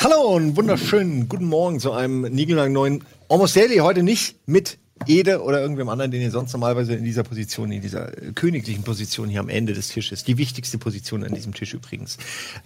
Hallo und wunderschönen guten Morgen zu einem niegelnagen neuen Almost Daily. Heute nicht mit Ede oder irgendwem anderen, den ihr sonst normalerweise in dieser Position, in dieser äh, königlichen Position hier am Ende des Tisches, die wichtigste Position an diesem Tisch übrigens.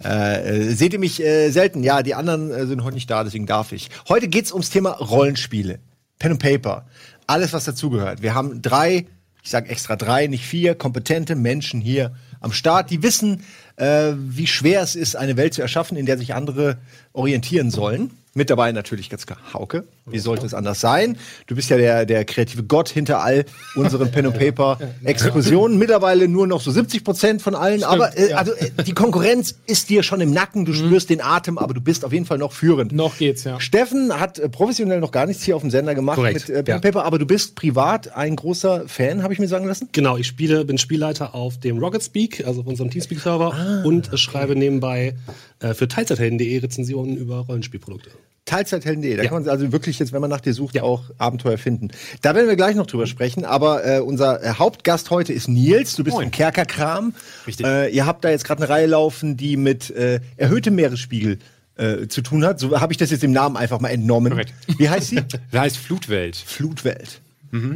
Äh, äh, seht ihr mich äh, selten? Ja, die anderen äh, sind heute nicht da, deswegen darf ich. Heute geht's ums Thema Rollenspiele. Pen and Paper. Alles, was dazugehört. Wir haben drei, ich sage extra drei, nicht vier, kompetente Menschen hier am Start, die wissen, wie schwer es ist, eine Welt zu erschaffen, in der sich andere orientieren sollen. Mit dabei natürlich ganz klar Hauke. Wie sollte es anders sein? Du bist ja der, der kreative Gott hinter all unseren Pen and Paper Explosionen. Mittlerweile nur noch so 70 Prozent von allen. aber äh, also äh, die Konkurrenz ist dir schon im Nacken. Du spürst den Atem, aber du bist auf jeden Fall noch führend. Noch geht's, ja. Steffen hat äh, professionell noch gar nichts hier auf dem Sender gemacht Korrekt, mit äh, Pen ja. and Paper, aber du bist privat ein großer Fan, habe ich mir sagen lassen. Genau, ich spiele, bin Spielleiter auf dem Rocket Speak, also auf unserem Teamspeak-Server und äh, schreibe nebenbei äh, für Teilzeithelden.de Rezensionen über Rollenspielprodukte. Teilzeithelden.de. Da kann man also wirklich jetzt, wenn man nach dir sucht, auch Abenteuer finden. Da werden wir gleich noch drüber sprechen. Aber äh, unser äh, Hauptgast heute ist Nils. Du bist Moin. vom Kerkerkram. Richtig. Äh, ihr habt da jetzt gerade eine Reihe laufen, die mit äh, erhöhtem Meeresspiegel äh, zu tun hat. So habe ich das jetzt im Namen einfach mal entnommen. Korrekt. Wie heißt sie? Der heißt Flutwelt. Flutwelt.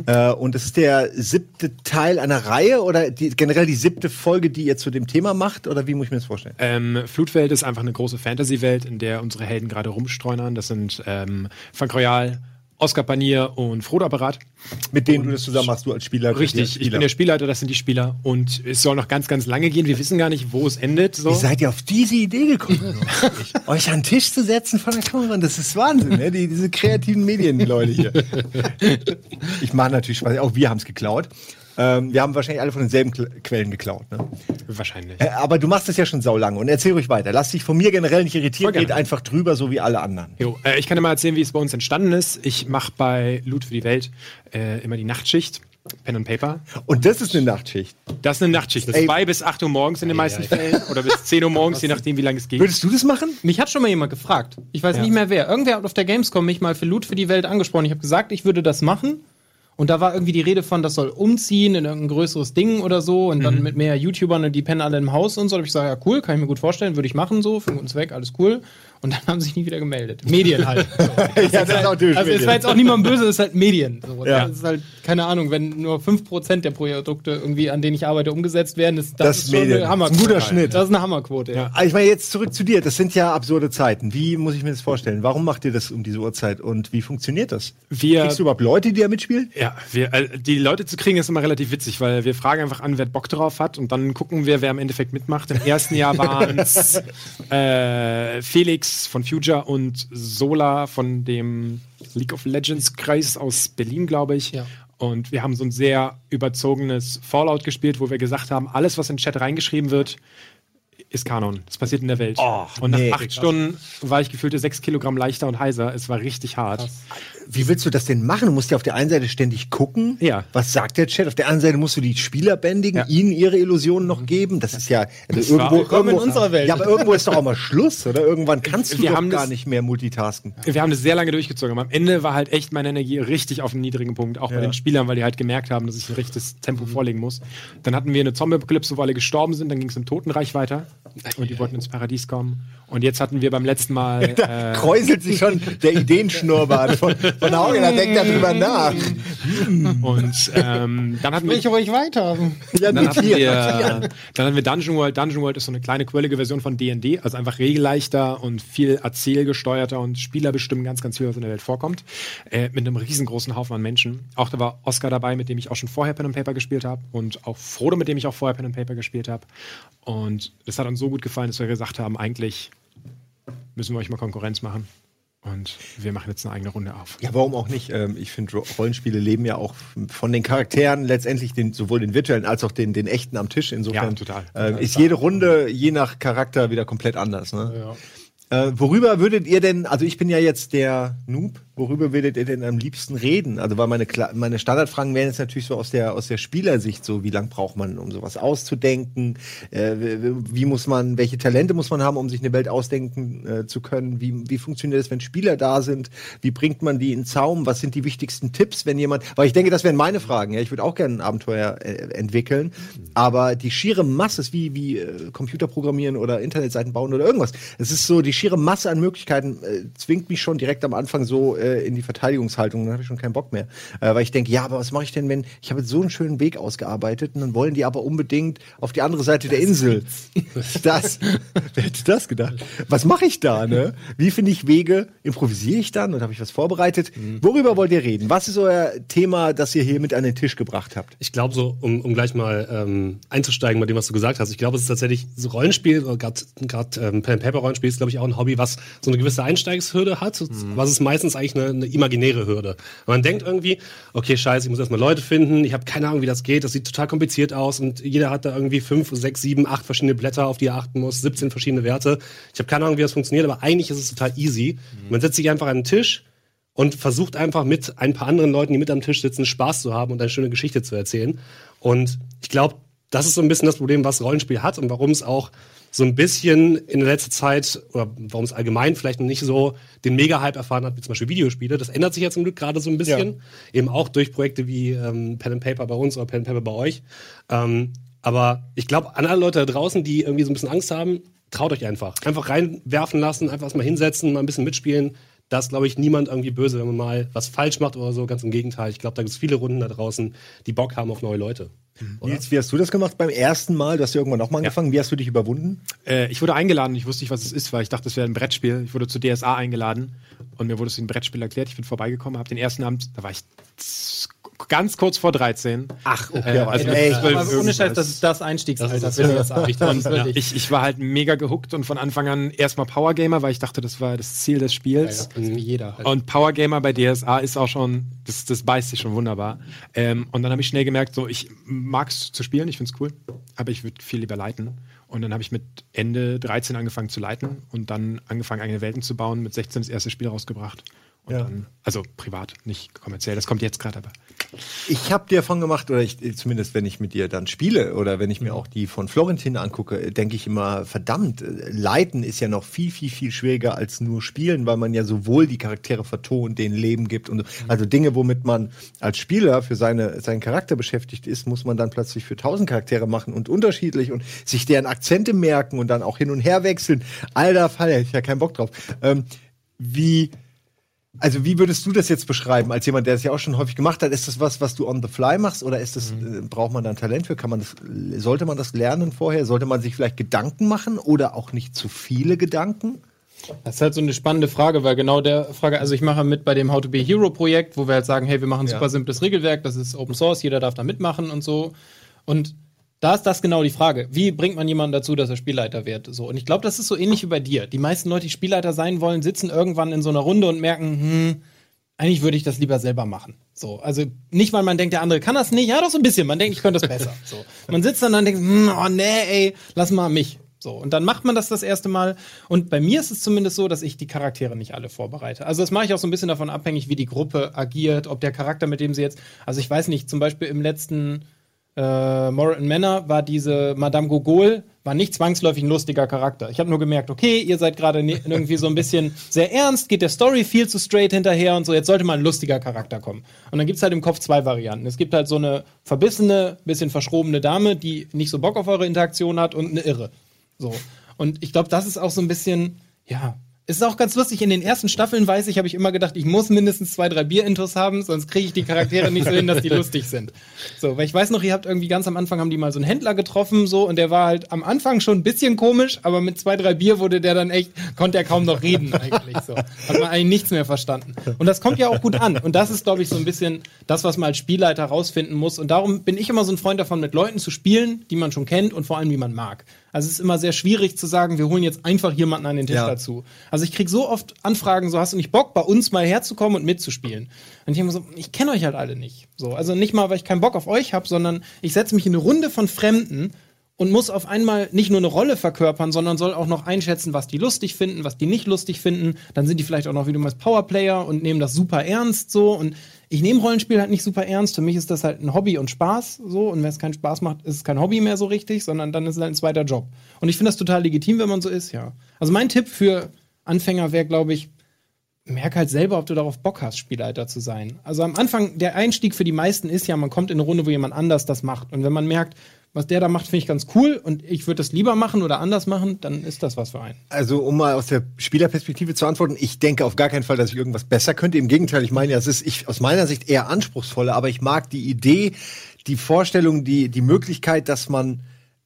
Äh, und das ist der siebte Teil einer Reihe oder die, generell die siebte Folge, die ihr zu dem Thema macht? Oder wie muss ich mir das vorstellen? Ähm, Flutwelt ist einfach eine große Fantasy-Welt, in der unsere Helden gerade rumstreunern. Das sind ähm, Frank Royal, Oscar Panier und Frodo Apparat. Mit denen du das zusammen machst, du als Spieler. Richtig, als ich Spieler. bin der Spielleiter, das sind die Spieler. Und es soll noch ganz, ganz lange gehen. Wir wissen gar nicht, wo es endet. So. Wie seid ihr auf diese Idee gekommen? Euch an den Tisch zu setzen von der Kamera, das ist Wahnsinn, ne? Die, diese kreativen Medien-Leute hier. ich mache natürlich Spaß, auch wir haben es geklaut. Ähm, wir haben wahrscheinlich alle von denselben Quellen geklaut, ne? Wahrscheinlich. Äh, aber du machst das ja schon saulange und erzähl ruhig weiter. Lass dich von mir generell nicht irritieren, geht einfach drüber, so wie alle anderen. Jo, äh, ich kann dir mal erzählen, wie es bei uns entstanden ist. Ich mache bei Loot für die Welt äh, immer die Nachtschicht. Pen and Paper. Und das ist eine Nachtschicht. Das ist eine Nachtschicht. Das Ey. ist zwei bis 8 Uhr morgens in den meisten Fällen. Oder bis 10 Uhr morgens, je nachdem, wie lange es geht. Würdest du das machen? Mich hat schon mal jemand gefragt. Ich weiß nicht mehr wer. Irgendwer hat auf der Gamescom mich mal für Loot für die Welt angesprochen. Ich habe gesagt, ich würde das machen. Und da war irgendwie die Rede von, das soll umziehen in irgendein größeres Ding oder so und dann mit mehr YouTubern und die pennen alle im Haus und so. Da hab ich gesagt, ja cool, kann ich mir gut vorstellen, würde ich machen so, für einen guten Zweck, alles cool. Und dann haben sie sich nie wieder gemeldet. Medien halt. ja, das ist typisch Also es war jetzt auch niemand böse, es ist halt Medien. So. Ja. Das ist halt, keine Ahnung, wenn nur 5% der Produkte irgendwie, an denen ich arbeite, umgesetzt werden, ist das, Das ist schon Medien. eine Hammerquote. Ein guter Schnitt. Das ist eine Hammerquote, ja. Aber ich meine, jetzt zurück zu dir. Das sind ja absurde Zeiten. Wie muss ich mir das vorstellen? Warum macht ihr das um diese Uhrzeit und wie funktioniert das? Wir, Kriegst du überhaupt Leute, die da mitspielen? ja, wir, äh, die Leute zu kriegen ist immer relativ witzig, weil wir fragen einfach an, wer Bock drauf hat und dann gucken wir, wer im Endeffekt mitmacht. Im ersten Jahr waren es äh, Felix von Future und Sola von dem League of Legends Kreis aus Berlin, glaube ich. Ja. Und wir haben so ein sehr überzogenes Fallout gespielt, wo wir gesagt haben, alles, was in den Chat reingeschrieben wird, ist Kanon. Das passiert in der Welt. und nach nee. acht Stunden war ich gefühlte sechs Kilogramm leichter und heiser. Es war richtig hart. Wie willst du das denn machen? Du musst ja auf der einen Seite ständig gucken. Ja. Was sagt der Chat? Auf der anderen Seite musst du die Spieler bändigen, Ja. ihnen ihre Illusionen noch geben. Das ist ja also war- irgendwo, Willkommen in irgendwo unserer Welt. Ja, aber irgendwo ist doch auch mal Schluss, oder? Irgendwann kannst du Wir doch haben gar das- nicht mehr multitasken. Wir haben das sehr lange durchgezogen, aber am Ende war halt echt meine Energie richtig auf einem niedrigen Punkt, auch bei den Spielern, weil die halt gemerkt haben, dass ich ein richtiges Tempo vorlegen muss. Dann hatten wir eine Zombie-Apokalypse, wo alle gestorben sind, dann ging es im Totenreich weiter und die wollten ins Paradies kommen. Und jetzt hatten wir beim letzten Mal Da äh, kräuselt sich schon der Ideenschnurrbart von, von Haugen, da denkt er drüber nach. und ähm, dann hatten wir Sprich ruhig weiter. Ja, Dann hatten, wir, dann hatten wir Dungeon World. Dungeon World ist so eine kleine quirlige Version von D&D, also einfach regelleichter und viel erzählgesteuerter und Spieler bestimmen ganz, ganz viel, was in der Welt vorkommt. Äh, mit einem riesengroßen Haufen an Menschen. Auch da war Oscar dabei, mit dem ich auch schon vorher Pen and Paper gespielt habe und auch Frodo, mit dem ich auch vorher Pen and Paper gespielt habe. Und das hat uns so gut gefallen, dass wir gesagt haben, eigentlich müssen wir euch mal Konkurrenz machen. Und wir machen jetzt eine eigene Runde auf. Ja, warum auch nicht? Ähm, ich finde, Ro- Rollenspiele leben ja auch von den Charakteren letztendlich den, sowohl den virtuellen als auch den, den echten am Tisch. Insofern Ja, total. ähm, ist jede Runde je nach Charakter wieder komplett anders. Ne? Äh, worüber würdet ihr denn, also ich bin ja jetzt der Noob, worüber würdet ihr denn am liebsten reden? Also, weil meine, meine Standardfragen wären jetzt natürlich so aus der, aus der Spielersicht so, wie lange braucht man, um sowas auszudenken? Äh, wie, muss man, welche Talente muss man haben, um sich eine Welt ausdenken äh, zu können? Wie, wie funktioniert es, wenn Spieler da sind? Wie bringt man die in Zaum? Was sind die wichtigsten Tipps, wenn jemand, weil ich denke, das wären meine Fragen, ja. Ich würde auch gerne ein Abenteuer äh, entwickeln, aber die schiere Masse ist wie, wie äh, Computer programmieren oder Internetseiten bauen oder irgendwas. Es ist so, die schiere Masse an Möglichkeiten äh, zwingt mich schon direkt am Anfang so äh, in die Verteidigungshaltung, dann habe ich schon keinen Bock mehr. Äh, weil ich denke, ja, aber was mache ich denn, wenn ich habe jetzt so einen schönen Weg ausgearbeitet und dann wollen die aber unbedingt auf die andere Seite der Insel. Das, wer hätte das gedacht? Was mache ich da, ne? Wie finde ich Wege? Improvisiere ich dann oder habe ich was vorbereitet? Worüber wollt ihr reden? Was ist euer Thema, das ihr hier mit an den Tisch gebracht habt? Ich glaube so, um, um gleich mal ähm, einzusteigen bei dem, was du gesagt hast, ich glaube, es ist tatsächlich so Rollenspiel, gerade ähm, Pen Paper Rollenspiel ist, glaube ich, auch ein Hobby, was so eine gewisse Einsteigshürde hat, was ist meistens eigentlich eine, eine imaginäre Hürde. Man denkt irgendwie, okay, scheiße, ich muss erstmal Leute finden, ich habe keine Ahnung, wie das geht, das sieht total kompliziert aus und jeder hat da irgendwie fünf, sechs, sieben, acht verschiedene Blätter, auf die er achten muss, 17 verschiedene Werte. Ich habe keine Ahnung, wie das funktioniert, aber eigentlich ist es total easy. Man setzt sich einfach an den Tisch, und versucht einfach mit ein paar anderen Leuten, die mit am Tisch sitzen, Spaß zu haben und eine schöne Geschichte zu erzählen. Und ich glaube, das ist so ein bisschen das Problem, was Rollenspiel hat und warum es auch so ein bisschen in der letzten Zeit oder warum es allgemein vielleicht noch nicht so den Mega-Hype erfahren hat, wie zum Beispiel Videospiele. Das ändert sich ja zum Glück gerade so ein bisschen. Eben auch durch Projekte wie ähm, Pen and Paper bei uns oder Pen and Paper bei euch. Ähm, aber ich glaube, an alle Leute da draußen, die irgendwie so ein bisschen Angst haben, traut euch einfach. Einfach reinwerfen lassen, einfach erstmal hinsetzen, mal ein bisschen mitspielen. Da ist, glaube ich, niemand irgendwie böse, wenn man mal was falsch macht oder so. Ganz im Gegenteil. Ich glaube, da gibt es viele Runden da draußen, die Bock haben auf neue Leute. Oder? Nils, wie hast du das gemacht beim ersten Mal? Du hast ja irgendwann nochmal angefangen. Wie hast du dich überwunden? Äh, ich wurde eingeladen, ich wusste nicht, was es ist, weil ich dachte, es wäre ein Brettspiel. Ich wurde zu DSA eingeladen und mir wurde es wie ein Brettspiel erklärt. Ich bin vorbeigekommen, habe den ersten Abend, da war ich ganz kurz vor 13. Ach, okay. Äh, also ey, Aber ohne. Scheiß, das ist das Einstiegsalter. Das ist- das ja. Das Ja. Ich, ich war halt mega gehuckt und von Anfang an erstmal Power Gamer, weil ich dachte, das war das Ziel des Spiels. Ist wie jeder. Halt. Und Power Gamer bei DSA ist auch schon, das, das beißt sich schon wunderbar. Ähm, und dann habe ich schnell gemerkt, so ich mag es zu spielen, ich finde es cool, aber ich würde viel lieber leiten. Und dann habe ich mit Ende 13 angefangen zu leiten und dann angefangen, eigene Welten zu bauen, mit 16 das erste Spiel rausgebracht. Ja. dann, also privat, nicht kommerziell, das kommt jetzt gerade aber. Ich habe dir davon gemacht, oder ich, zumindest wenn ich mit dir dann spiele oder wenn ich mir auch die von Florentin angucke, denke ich immer, verdammt, äh, Leiten ist ja noch viel, viel, viel schwieriger als nur spielen, weil man ja sowohl die Charaktere vertont, denen Leben gibt und so. also Dinge, womit man als Spieler für seine, seinen Charakter beschäftigt ist, muss man dann plötzlich für tausend Charaktere machen und unterschiedlich und sich deren Akzente merken und dann auch hin und her wechseln. Alter Fall, hätte ich ja keinen Bock drauf. Ähm, wie also wie würdest du das jetzt beschreiben, als jemand, der das ja auch schon häufig gemacht hat? Ist das was, was du on the fly machst oder ist das, äh, braucht man da ein Talent für? Kann man das, sollte man das lernen vorher? Sollte man sich vielleicht Gedanken machen oder auch nicht zu viele Gedanken? Das ist halt so eine spannende Frage, weil genau der Frage, also ich mache mit bei dem How to be a Hero Projekt, wo wir halt sagen, hey, wir machen ein Ja. super simples Regelwerk, das ist Open Source, jeder darf da mitmachen und so. Und da ist das genau die Frage. Wie bringt man jemanden dazu, dass er Spielleiter wird? So. Und ich glaube, das ist so ähnlich wie bei dir. Die meisten Leute, die Spielleiter sein wollen, sitzen irgendwann in so einer Runde und merken, hm, eigentlich würde ich das lieber selber machen. So, also nicht, weil man denkt, der andere kann das nicht, ja doch so ein bisschen, man denkt, ich könnte das besser. So. Man sitzt dann und denkt, hm, oh nee, ey, lass mal mich. So, und dann macht man das das erste Mal. Und bei mir ist es zumindest so, dass ich die Charaktere nicht alle vorbereite. Also das mache ich auch so ein bisschen davon abhängig, wie die Gruppe agiert, ob der Charakter, mit dem sie jetzt, also ich weiß nicht, zum Beispiel im letzten äh, Moral and Manor war diese Madame Gogol, war nicht zwangsläufig ein lustiger Charakter. Ich habe nur gemerkt, okay, ihr seid gerade ne- irgendwie so ein bisschen sehr ernst, geht der Story viel zu straight hinterher und so, jetzt sollte mal ein lustiger Charakter kommen. Und dann gibt's halt im Kopf zwei Varianten. Es gibt halt so eine verbissene, bisschen verschrobene Dame, die nicht so Bock auf eure Interaktion hat und eine Irre. So. Und ich glaube, das ist auch so ein bisschen, ja, es ist auch ganz lustig, in den ersten Staffeln weiß ich, habe ich immer gedacht, ich muss mindestens zwei, drei Bierintos haben, sonst kriege ich die Charaktere nicht so hin, dass die lustig sind. So, weil ich weiß noch, ihr habt irgendwie ganz am Anfang haben die mal so einen Händler getroffen, so, und der war halt am Anfang schon ein bisschen komisch, aber mit zwei, drei Bier wurde der dann echt, konnte er kaum noch reden eigentlich, so. Hat man eigentlich nichts mehr verstanden. Und das kommt ja auch gut an. Und das ist, glaube ich, so ein bisschen das, was man als Spielleiter rausfinden muss. Und darum bin ich immer so ein Freund davon, mit Leuten zu spielen, die man schon kennt und vor allem, die man mag. Also es ist immer sehr schwierig zu sagen, wir holen jetzt einfach jemanden an den Tisch Ja. dazu. Also ich krieg so oft Anfragen, so hast du nicht Bock, bei uns mal herzukommen und mitzuspielen. Und ich immer so, ich kenne euch halt alle nicht. So, also nicht mal, weil ich keinen Bock auf euch habe, sondern ich setze mich in eine Runde von Fremden und muss auf einmal nicht nur eine Rolle verkörpern, sondern soll auch noch einschätzen, was die lustig finden, was die nicht lustig finden. Dann sind die vielleicht auch noch, wie du meinst, Powerplayer und nehmen das super ernst so. Und ich nehme Rollenspiel halt nicht super ernst. Für mich ist das halt ein Hobby und Spaß so. Und wenn es keinen Spaß macht, ist es kein Hobby mehr so richtig, sondern dann ist es halt ein zweiter Job. Und ich finde das total legitim, wenn man so ist, ja. Also mein Tipp für Anfänger wäre, glaube ich, merk halt selber, ob du darauf Bock hast, Spielleiter zu sein. Also am Anfang, der Einstieg für die meisten ist ja, man kommt in eine Runde, wo jemand anders das macht. Und wenn man merkt, was der da macht, finde ich ganz cool und ich würde das lieber machen oder anders machen, dann ist das was für einen. Also, um mal aus der Spielerperspektive zu antworten, ich denke auf gar keinen Fall, dass ich irgendwas besser könnte. Im Gegenteil, ich meine es ist ich, aus meiner Sicht eher anspruchsvoller, aber ich mag die Idee, die Vorstellung, die, die Möglichkeit, dass man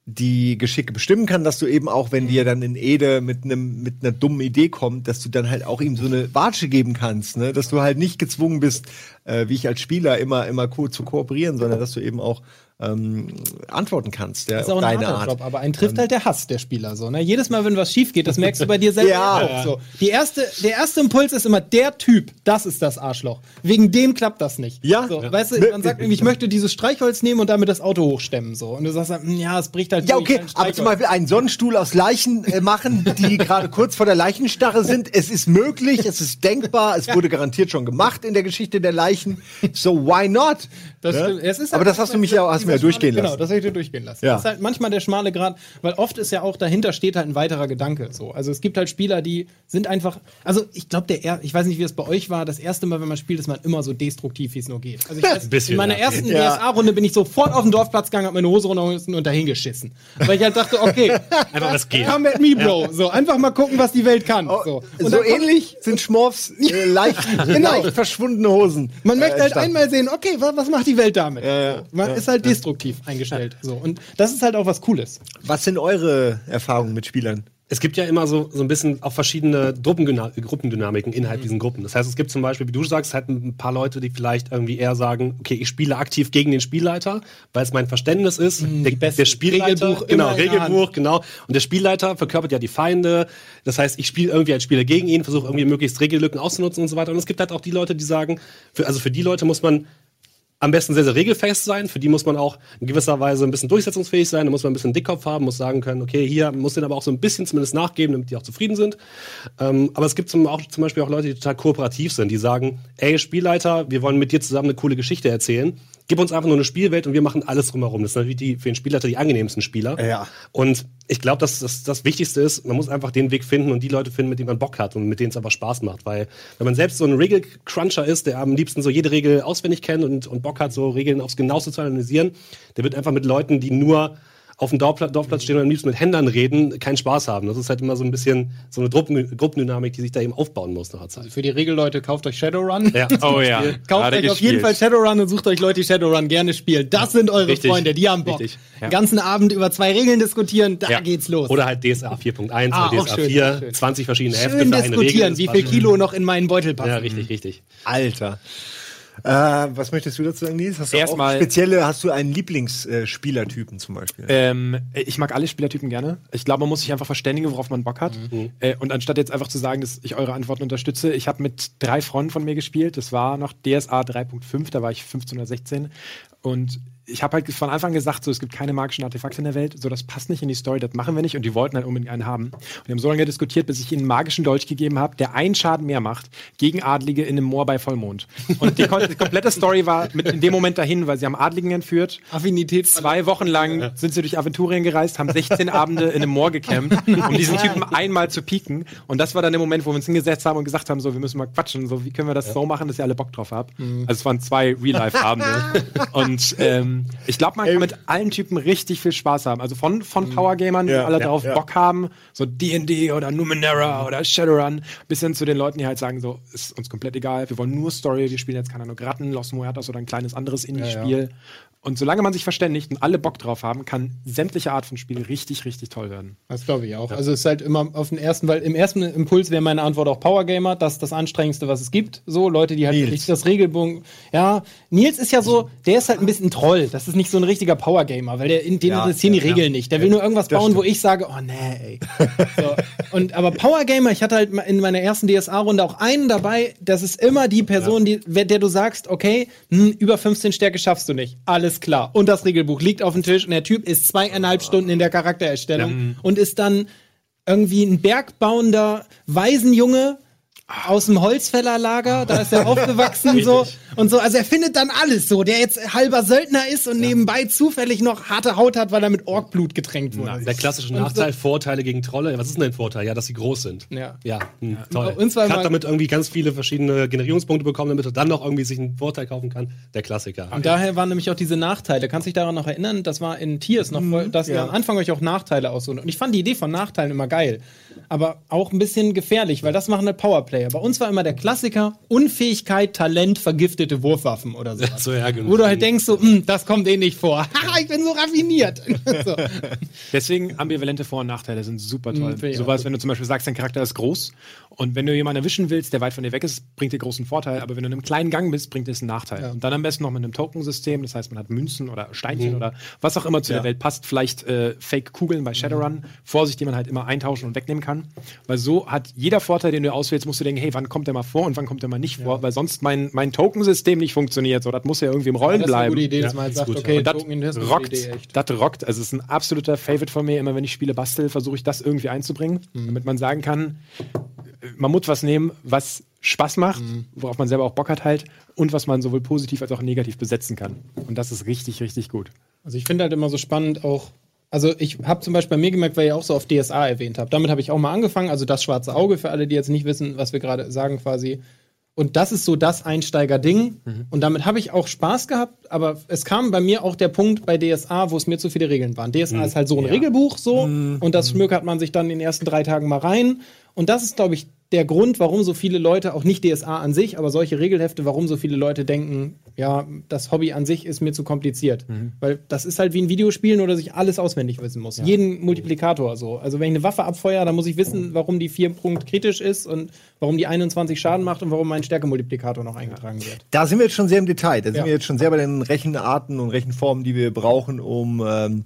die Geschicke bestimmen kann, dass du eben auch, wenn dir dann in Ede mit einem mit einer dummen Idee kommt, dass du dann halt auch ihm so eine Watsche geben kannst, ne? Dass du halt nicht gezwungen bist, äh, wie ich als Spieler immer immer cool zu kooperieren, sondern dass du eben auch ähm, antworten kannst, ja, Das ist auch deine Art. Job, aber einen trifft halt der Hass der Spieler so. Ne? Jedes Mal, wenn was schief geht, das merkst du bei dir selber Ja. auch so. Die erste, der erste Impuls ist immer der Typ, das ist das Arschloch. Wegen dem klappt das nicht. Ja. So, Ja. Weißt du, man sagt irgendwie, ich möchte dieses Streichholz nehmen und damit das Auto hochstemmen so. Und du sagst dann, hm, ja, es bricht halt Ja, okay, aber zum. Beispiel einen Sonnenstuhl aus Leichen äh, machen, die gerade kurz vor der Leichenstarre sind. Es ist möglich, es ist denkbar, es wurde garantiert schon gemacht in der Geschichte der Leichen. So why not? Das Ja? Es ist aber halt das hast du mich ja, hast mir ja durchgehen schmale, lassen. Genau, das habe ich dir durchgehen lassen. Ja. Das ist halt manchmal der schmale Grad, weil oft ist ja auch dahinter steht halt ein weiterer Gedanke. So, also es gibt halt Spieler, die sind einfach. Also ich glaube, der, er ich weiß nicht, wie es bei euch war. Das erste Mal, wenn man spielt, ist man immer so destruktiv, wie es nur geht. Also ich weiß, bisschen, in meiner ersten. DSA-Runde bin ich sofort auf den Dorfplatz gegangen, hab meine Hose runtergerissen und dahin geschissen, weil ich halt dachte, okay, Einfach was geht. come at me, Bro. So einfach mal gucken, was die Welt kann. So, Oh, Und so dann kommt- ähnlich sind Schmorfs äh, leicht, Genau. leicht verschwundene Hosen. Man möchte äh, halt entstanden. einmal sehen, okay, wa was macht die Welt damit? Ja, ja. Man ist halt destruktiv eingestellt. So. Und das ist halt auch was Cooles. Was sind eure Erfahrungen mit Spielern? Es gibt ja immer so, so ein bisschen auch verschiedene Gruppendynam Gruppendynamiken innerhalb diesen Gruppen. Das heißt, es gibt zum Beispiel, wie du sagst, halt ein paar Leute, die vielleicht irgendwie eher sagen, okay, ich spiele aktiv gegen den Spielleiter, weil es mein Verständnis ist. der, besten der Spielleiter, Regelbuch genau, in der Regelbuch, genau. Und der Spielleiter verkörpert ja die Feinde. Das heißt, ich spiele irgendwie als Spieler gegen ihn, versuche irgendwie möglichst Regellücken auszunutzen und so weiter. Und es gibt halt auch die Leute, die sagen, für, also für die Leute muss man am besten sehr, sehr regelfest sein. Für die muss man auch in gewisser Weise ein bisschen durchsetzungsfähig sein. Da muss man ein bisschen Dickkopf haben, muss sagen können, okay, hier muss den aber auch so ein bisschen zumindest nachgeben, damit die auch zufrieden sind. Ähm, aber es gibt zum, auch, zum Beispiel auch Leute, die total kooperativ sind, die sagen, ey, Spielleiter, wir wollen mit dir zusammen eine coole Geschichte erzählen. Gib uns einfach nur eine Spielwelt und wir machen alles drumherum. Das sind natürlich die, für den Spielleiter die angenehmsten Spieler. Ja. Und ich glaube, dass das, das Wichtigste ist, man muss einfach den Weg finden und die Leute finden, mit denen man Bock hat und mit denen es aber Spaß macht. Weil wenn man selbst so ein Regel-Cruncher ist, der am liebsten so jede Regel auswendig kennt und, und Bock hat, so Regeln aufs Genaueste zu analysieren, der wird einfach mit Leuten, die nur auf dem Dorfplatz, Dorfplatz stehen und am liebsten mit Händlern reden, keinen Spaß haben. Das ist halt immer so ein bisschen so eine Gruppen, Gruppendynamik, die sich da eben aufbauen muss nach der Zeit. Für die Regelleute kauft euch Shadowrun. Ja. Oh ja. Kauft Gerade euch auf jeden. Fall Shadowrun und sucht euch Leute, die Shadowrun gerne spielen. Das sind eure Richtig. Freunde, die haben Bock. Richtig. Den ganzen Abend über zwei Regeln diskutieren, da Ja. geht's los. Oder halt DSA 4.1 Ah, oder DSA schön, 4, auch schön. 20 verschiedene Hefte Schön für eine Regel. diskutieren, wie viel. Kilo noch in meinen Beutel passen. Ja, richtig, richtig. Alter. Äh, was möchtest du dazu sagen, Nils? Hast du Erstmal- auch spezielle, hast du einen Lieblingsspielertypen zum Beispiel? Ähm, ich mag alle Spielertypen gerne. Ich glaube, man muss sich einfach verständigen, worauf man Bock hat. Äh, und anstatt jetzt einfach zu sagen, dass ich eure Antworten unterstütze, ich habe mit drei Freunden von mir gespielt. Das war noch DSA 3.5, da war ich 15 oder 16. Und ich habe halt von Anfang gesagt, so es gibt keine magischen Artefakte in der Welt, so das passt nicht in die Story, das machen wir nicht und die wollten halt unbedingt einen haben. Und wir haben so lange diskutiert, bis ich ihnen einen magischen Dolch gegeben habe, der einen Schaden mehr macht gegen Adlige in einem Moor bei Vollmond. Und die, die komplette Story war mit in dem Moment dahin, weil sie haben Adligen entführt. Affinität. Zwei Wochen lang sind sie durch Aventurien gereist, haben 16 Abende in einem Moor gecampt, um diesen Typen einmal zu pieken. Und das war dann der Moment, wo wir uns hingesetzt haben und gesagt haben, so, wir müssen mal quatschen. So, wie können wir das so machen, dass ihr alle Bock drauf habt? Also es waren zwei Real-Life-Abende. und ähm, ich glaube, man kann mit allen Typen richtig viel Spaß haben. Also von, von Powergamern, die Ja, alle ja, darauf ja. Bock haben, so D&D oder Numenera oder Shadowrun, bis hin zu den Leuten, die halt sagen, so, ist uns komplett egal, wir wollen nur Story, wir spielen jetzt keine Ahnung, Ratten, Los Muertos oder ein kleines anderes Indie-Spiel. Und solange man sich verständigt und alle Bock drauf haben, kann sämtliche Art von Spiel richtig, richtig toll werden. Das glaube ich auch. Also es ist halt immer auf den ersten, weil im ersten Impuls wäre meine Antwort auch Power Gamer, das ist das anstrengendste, was es gibt. So Leute, die halt Nils. wirklich das Regelbogen. Ja, Nils ist ja so, der ist halt ein bisschen Troll. Das ist nicht so ein richtiger Power-Gamer, weil der, den Ja, interessieren die ja, Regeln ja. nicht. Der will nur irgendwas bauen, wo ich sage, oh nee, ey. so. Und, aber Power-Gamer, ich hatte halt in meiner ersten DSA-Runde auch einen dabei, das ist immer die Person, die, der du sagst, okay, hm, über 15 Stärke schaffst du nicht. Alles klar. Und das Regelbuch liegt auf dem Tisch und der Typ ist zweieinhalb Stunden in der Charaktererstellung und ist dann irgendwie ein bergbauender Waisenjunge aus dem Holzfällerlager, da ist er aufgewachsen so und so. Also er findet dann alles so, der jetzt halber Söldner ist und nebenbei zufällig noch harte Haut hat, weil er mit Orkblut getränkt wurde. Der klassische Nachteil, Vorteile gegen Trolle. Was ist denn ein Vorteil? Ja, dass sie groß sind. Ja. Ja, hm, toll. Und Hat damit irgendwie ganz viele verschiedene Generierungspunkte bekommen, damit er dann noch irgendwie sich einen Vorteil kaufen kann. Der Klassiker. Und daher waren nämlich auch diese Nachteile. Kannst du dich daran noch erinnern? Das war in Tiers noch, voll, dass ihr am Anfang euch auch Nachteile aussucht. Und ich fand die Idee von Nachteilen immer geil. Aber auch ein bisschen gefährlich, weil das machen halt Powerplayer. Bei uns war immer der Klassiker Unfähigkeit, Talent, vergiftete Wurfwaffen oder so. So, ja, genau. Wo du halt denkst, so, "Hm, das kommt eh nicht vor. Haha, ich bin so raffiniert. so. Deswegen ambivalente Vor- und Nachteile sind super toll. Ich Sowas, wenn du zum Beispiel sagst, dein Charakter ist groß und wenn du jemanden erwischen willst, der weit von dir weg ist, bringt dir großen Vorteil, aber wenn du in einem kleinen Gang bist, bringt es einen Nachteil. Und dann am besten noch mit einem Tokensystem, das heißt, man hat Münzen oder Steinchen Mhm. oder was auch immer zu der Welt passt, vielleicht äh, Fake-Kugeln bei Shadowrun, Vorsicht, die man halt immer eintauschen und wegnehmen kann. Weil so hat jeder Vorteil, den du auswählst, musst du denken, hey, wann kommt der mal vor und wann kommt der mal nicht vor, weil sonst mein, mein Tokensystem nicht funktioniert. So, das muss ja irgendwie im Rollen Das ist eine bleiben. gute Idee, dass Ja, man halt sagt, gut. okay, das das rockt, das rockt. Also es ist ein absoluter Favorite von mir. Immer wenn ich Spiele bastel, versuche ich das irgendwie einzubringen, Mhm. damit man sagen kann, man muss was nehmen, was Spaß macht, Mhm. worauf man selber auch Bock hat halt und was man sowohl positiv als auch negativ besetzen kann. Und das ist richtig, richtig gut. Also ich finde halt immer so spannend auch. Also ich habe zum Beispiel bei mir gemerkt, weil ihr auch so auf DSA erwähnt habt. Damit habe ich auch mal angefangen. Also das schwarze Auge für alle, die jetzt nicht wissen, was wir gerade sagen quasi. Und das ist so das Einsteiger-Ding. Und damit habe ich auch Spaß gehabt. Aber es kam bei mir auch der Punkt bei DSA, wo es mir zu viele Regeln waren. DSA ist halt so ein Regelbuch so. Und das schmökert man sich dann in den ersten drei Tagen mal rein. Und das ist, glaube ich, der Grund, warum so viele Leute, auch nicht DSA an sich, aber solche Regelhefte, warum so viele Leute denken, ja, das Hobby an sich ist mir zu kompliziert. Weil das ist halt wie ein Videospielen oder sich alles auswendig wissen muss. Jeden Multiplikator so. Also wenn ich eine Waffe abfeuere, dann muss ich wissen, warum die 4 Punkt kritisch ist und warum die 21 Schaden macht und warum mein Stärkemultiplikator noch eingetragen wird. Da sind wir jetzt schon sehr im Detail. Da sind Ja. wir jetzt schon sehr bei den Rechenarten und Rechenformen, die wir brauchen, um ähm,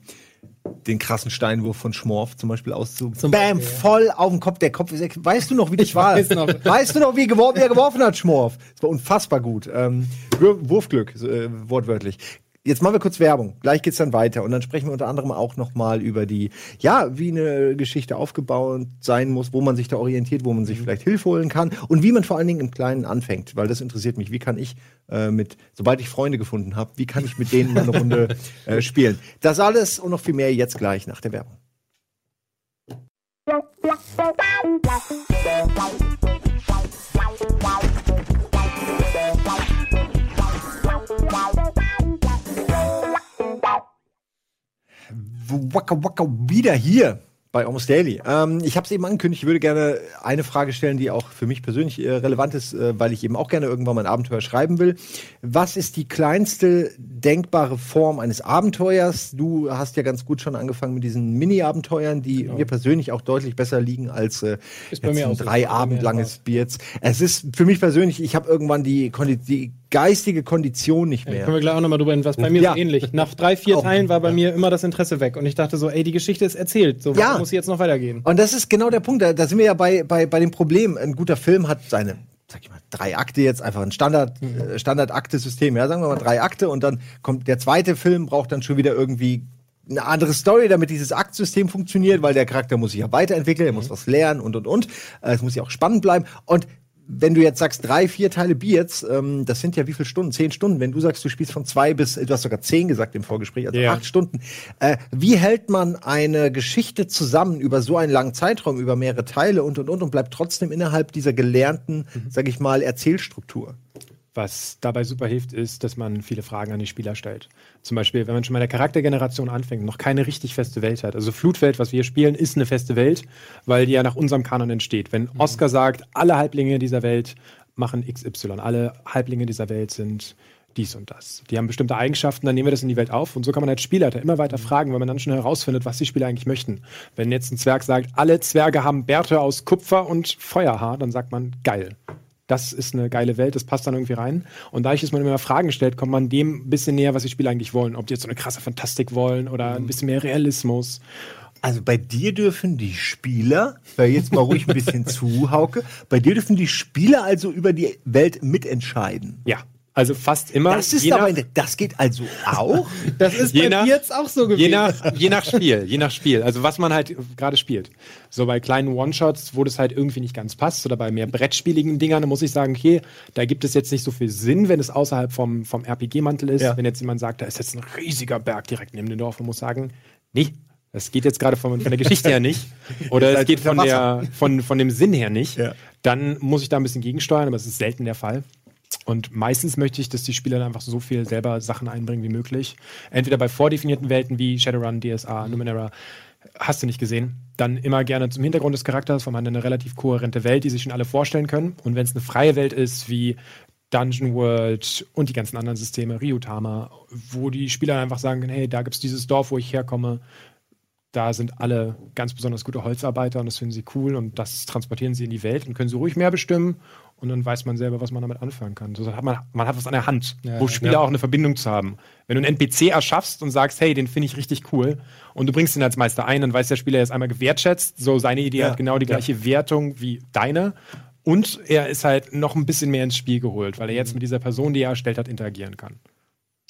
den krassen Steinwurf von Schmorf zum Beispiel auszu. Zum Bam, Beispiel, ja. voll auf den Kopf. Der Kopf ist. Weißt du noch, wie das war? weiß noch. Weißt du noch, wie, gewor wie er geworfen hat, Schmorf? Das war unfassbar gut. Ähm, Wur- Wurfglück, äh, wortwörtlich. Jetzt machen wir kurz Werbung. Gleich geht's dann weiter. Und dann sprechen wir unter anderem auch noch mal über die, ja, wie eine Geschichte aufgebaut sein muss, wo man sich da orientiert, wo man sich vielleicht Hilfe holen kann und wie man vor allen Dingen im Kleinen anfängt. Weil das interessiert mich. Wie kann ich äh, mit, sobald ich Freunde gefunden habe, wie kann ich mit denen mal eine Runde äh, spielen? Das alles und noch viel mehr jetzt gleich nach der Werbung. Waka Waka wieder hier bei Almost Daily. Ähm, ich habe es eben angekündigt, ich würde gerne eine Frage stellen, die auch für mich persönlich äh, relevant ist, äh, weil ich eben auch gerne irgendwann mal ein Abenteuer schreiben will. Was ist die kleinste denkbare Form eines Abenteuers? Du hast ja ganz gut schon angefangen mit diesen Mini-Abenteuern, die mir persönlich auch deutlich besser liegen als äh, jetzt ein drei Abend langes. Bier. Es ist für mich persönlich, ich habe irgendwann die, Kondi die geistige Kondition nicht mehr. Können wir gleich auch nochmal drüber reden, was bei mir Ja. so ähnlich. Nach drei, vier Auch. Teilen war bei mir immer das Interesse weg. Und ich dachte so, ey, die Geschichte ist erzählt. So, Ja. muss sie jetzt noch weitergehen? Und das ist genau der Punkt. Da, da sind wir ja bei, bei, bei dem Problem. Ein guter Film hat seine, sag ich mal, drei Akte jetzt, einfach ein Standard, äh, Standard-Akte-System. Ja, sagen wir mal drei Akte und dann kommt der zweite Film, braucht dann schon wieder irgendwie eine andere Story, damit dieses Aktsystem funktioniert, weil der Charakter muss sich ja weiterentwickeln, er muss was lernen und und und. Äh, Es muss ja auch spannend bleiben. Und wenn du jetzt sagst, drei, vier Teile Beards, ähm, das sind ja wie viele Stunden? Zehn Stunden. Wenn du sagst, du spielst von zwei bis, du hast sogar zehn gesagt im Vorgespräch, also Ja. acht Stunden. Äh, wie hält man eine Geschichte zusammen über so einen langen Zeitraum, über mehrere Teile und und und und bleibt trotzdem innerhalb dieser gelernten, sag ich mal, Erzählstruktur? Was dabei super hilft, ist, dass man viele Fragen an die Spieler stellt. Zum Beispiel, wenn man schon bei der Charaktergeneration anfängt und noch keine richtig feste Welt hat. Also Flutwelt, was wir hier spielen, ist eine feste Welt, weil die ja nach unserem Kanon entsteht. Wenn Oscar sagt, alle Halblinge dieser Welt machen XY, alle Halblinge dieser Welt sind dies und das. Die haben bestimmte Eigenschaften, dann nehmen wir das in die Welt auf und so kann man als Spielleiter immer weiter fragen, weil man dann schon herausfindet, was die Spieler eigentlich möchten. Wenn jetzt ein Zwerg sagt, alle Zwerge haben Bärte aus Kupfer und Feuerhaar, dann sagt man, geil das ist eine geile Welt, das passt dann irgendwie rein. Und dadurch, dass man immer Fragen stellt, kommt man dem ein bisschen näher, was die Spieler eigentlich wollen. Ob die jetzt so eine krasse Fantastik wollen oder ein bisschen mehr Realismus. Also bei dir dürfen die Spieler, hör jetzt mal ruhig ein bisschen zu, Hauke, bei dir dürfen die Spieler also über die Welt mitentscheiden. Ja. Also fast immer. Das ist aber, nach- das geht also auch. Das ist Je bei nach- jetzt auch so gewesen. Je nach, je nach Spiel, je nach Spiel. Also was man halt gerade spielt. So bei kleinen One-Shots, wo das halt irgendwie nicht ganz passt, oder bei mehr brettspieligen Dingern, da muss ich sagen, okay, da gibt es jetzt nicht so viel Sinn, wenn es außerhalb vom, vom RPG-Mantel ist. Ja. Wenn jetzt jemand sagt, da ist jetzt ein riesiger Berg direkt neben dem Dorf, man muss sagen, nee, das geht jetzt gerade von, von der Geschichte her nicht. Oder es geht von, der, von, von dem Sinn her nicht. Ja. Dann muss ich da ein bisschen gegensteuern, aber es ist selten der Fall. Und meistens möchte ich, dass die Spieler dann einfach so viel selber Sachen einbringen wie möglich. Entweder bei vordefinierten Welten wie Shadowrun, DSA, Numenera, hast du nicht gesehen. Dann immer gerne zum Hintergrund des Charakters, weil man eine relativ kohärente Welt, die sich schon alle vorstellen können. Und wenn es eine freie Welt ist, wie Dungeon World und die ganzen anderen Systeme, Ryutama, wo die Spieler einfach sagen hey, da gibt es dieses Dorf, wo ich herkomme, da sind alle ganz besonders gute Holzarbeiter und das finden sie cool und das transportieren sie in die Welt und können sie ruhig mehr bestimmen und dann weiß man selber, was man damit anfangen kann. So hat man, man hat was an der Hand, wo Spieler auch eine Verbindung zu haben. Wenn du einen NPC erschaffst und sagst, hey, den finde ich richtig cool und du bringst ihn als Meister ein, dann weiß der Spieler, er ist einmal gewertschätzt, so seine Idee Ja. hat genau die gleiche Wertung wie deine und er ist halt noch ein bisschen mehr ins Spiel geholt, weil er jetzt mit dieser Person, die er erstellt hat, interagieren kann.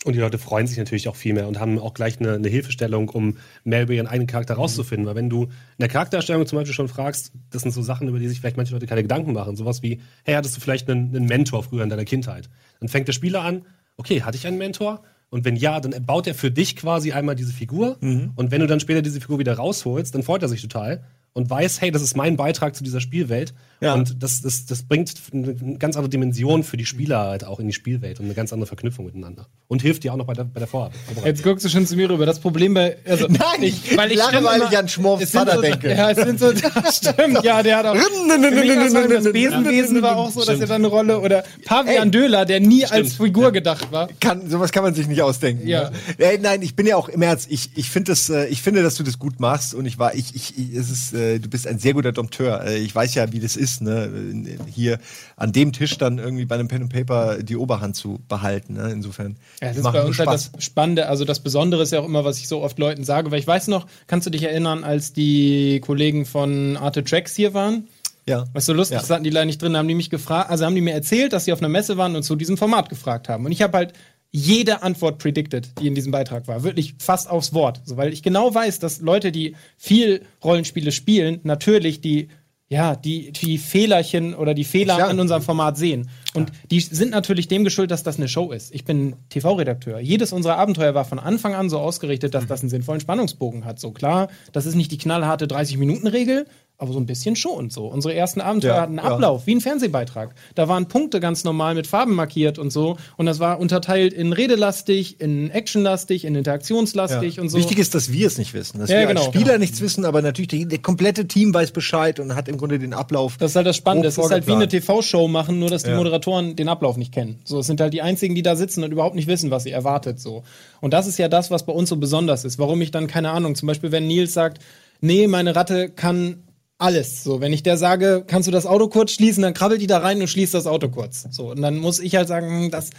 Und die Leute freuen sich natürlich auch viel mehr und haben auch gleich eine, eine Hilfestellung, um mehr über ihren eigenen Charakter rauszufinden. Weil wenn du in der Charaktererstellung zum Beispiel schon fragst, das sind so Sachen, über die sich vielleicht manche Leute keine Gedanken machen. Sowas wie, hey, hattest du vielleicht einen, einen Mentor früher in deiner Kindheit? Dann fängt der Spieler an, okay, hatte ich einen Mentor? Und wenn ja, dann baut er für dich quasi einmal diese Figur. Und wenn du dann später diese Figur wieder rausholst, dann freut er sich total und weiß, hey, das ist mein Beitrag zu dieser Spielwelt. Ja. Und das, das, das bringt eine ganz andere Dimension für die Spieler halt auch in die Spielwelt und eine ganz andere Verknüpfung miteinander. Und hilft dir auch noch bei der, bei der Vorbereitung. Jetzt guckst du schon zu mir rüber. Das Problem bei. Also, Nein, ich, weil ich lange, stimme weil ich an Schmorfs Vater so, denke. Ja, es sind so. Das stimmt, ja, der hat auch. Das Besenwesen war auch so, dass er da eine Rolle. Oder Pavian Döler, der nie als Figur gedacht war. Kann, sowas kann man sich nicht ausdenken. Ja. Ne? Nein, ich bin ja auch im Ernst, ich, ich finde das, äh, ich finde, dass du das gut machst und ich war, ich, ich, ich es ist, äh, du bist ein sehr guter Dompteur. Äh, ich weiß ja, wie das ist, ne, hier an dem Tisch dann irgendwie bei einem Pen and Paper die Oberhand zu behalten. Ne? Insofern. Ja, das ist bei uns halt das Spannende, also das Besondere ist ja auch immer, was ich so oft Leuten sage, weil ich weiß noch, kannst du dich erinnern, als die Kollegen von Arte Tracks hier waren? ja. Was so lustig, Ja. das hatten die leider nicht drin, da haben die mich gefragt, also haben die mir erzählt, dass sie auf einer Messe waren und zu diesem Format gefragt haben. Und ich habe halt jede Antwort predicted, die in diesem Beitrag war. Wirklich fast aufs Wort. So, weil ich genau weiß, dass Leute, die viel Rollenspiele spielen, natürlich die, ja, die, die Fehlerchen oder die Fehler Klar. in unserem Format sehen. Und die sind natürlich dem geschuldet, dass das eine Show ist. Ich bin TV-Redakteur. Jedes unserer Abenteuer war von Anfang an so ausgerichtet, dass das einen sinnvollen Spannungsbogen hat. So klar, das ist nicht die knallharte 30-Minuten-Regel, aber so ein bisschen schon so. Unsere ersten Abenteuer Ja, hatten einen ja. Ablauf, wie ein Fernsehbeitrag. Da waren Punkte ganz normal mit Farben markiert und so. Und das war unterteilt in redelastig, in actionlastig, in interaktionslastig und so. Wichtig ist, dass wir es nicht wissen. Dass Ja, wir genau. als Spieler nichts wissen, aber natürlich der, der komplette Team weiß Bescheid und hat im Grunde den Ablauf. Das ist halt das Spannende. Es ist halt wie eine. TV-Show machen, nur dass die Ja. Moderatoren den Ablauf nicht kennen. So, es sind halt die einzigen, die da sitzen und überhaupt nicht wissen, was sie erwartet. So. Und das ist ja das, was bei uns so besonders ist. Warum ich dann, keine Ahnung, zum Beispiel, wenn Nils sagt, nee, meine Ratte kann alles. So, wenn ich der sage, kannst du das Auto kurz schließen, dann krabbelt die da rein und schließt das Auto kurz. So, und dann muss ich halt sagen, hm, das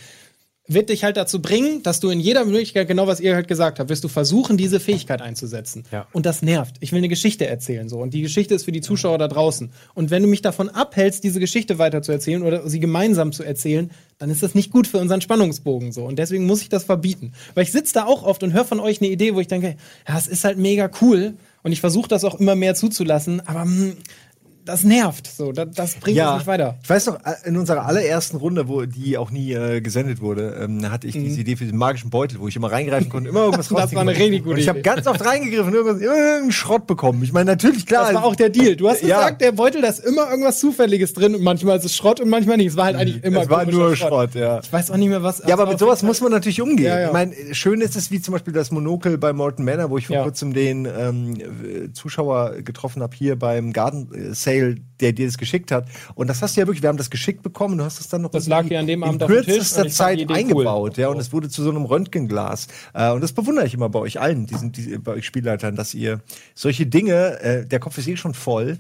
wird dich halt dazu bringen, dass du in jeder Möglichkeit, genau was ihr halt gesagt habt, wirst du versuchen, diese Fähigkeit einzusetzen. Ja. Und das nervt. Ich will eine Geschichte erzählen, so. Und die Geschichte ist für die Zuschauer da draußen. Und wenn du mich davon abhältst, diese Geschichte weiter zu erzählen oder sie gemeinsam zu erzählen, dann ist das nicht gut für unseren Spannungsbogen, so. Und deswegen muss ich das verbieten. Weil ich sitze da auch oft und höre von euch eine Idee, wo ich denke, ja, es ist halt mega cool. Und ich versuche das auch immer mehr zuzulassen, aber, hm, das nervt, so. Das, das bringt uns nicht weiter. Ich weiß noch, äh, in unserer allerersten Runde, wo die auch nie äh, gesendet wurde, ähm, hatte ich diese Idee für den magischen Beutel, wo ich immer reingreifen konnte, immer irgendwas Mhm. Das rausziehen war eine richtig gute Und ich habe Idee. ganz oft reingegriffen und irgendwas, irgendeinen Schrott bekommen. Ich meine, natürlich, klar. Das war auch der Deal. Du hast Ja. gesagt, der Beutel, da ist immer irgendwas Zufälliges drin und manchmal ist es Schrott und manchmal nicht. Es war halt eigentlich immer es war nur Schrott, ja. Ich weiß auch nicht mehr, was. Ja, aber mit sowas muss man natürlich umgehen. Ja, ja. Ich meine, schön ist es wie zum Beispiel das Monokel bei Morton Manor, wo ich vor Ja. kurzem den ähm, äh, Zuschauer getroffen habe hier beim Garden äh, Sale, der dir das geschickt hat. Und das hast du ja wirklich, wir haben das geschickt bekommen, du hast es dann noch Das lag hier an dem in Abend Tisch kürzester Zeit eingebaut, cool. ja. Und es wurde zu so einem Röntgenglas. Äh, und das bewundere ich immer bei euch allen, diesen, die, bei euch Spielleitern, dass ihr solche Dinge, äh, der Kopf ist eh schon voll.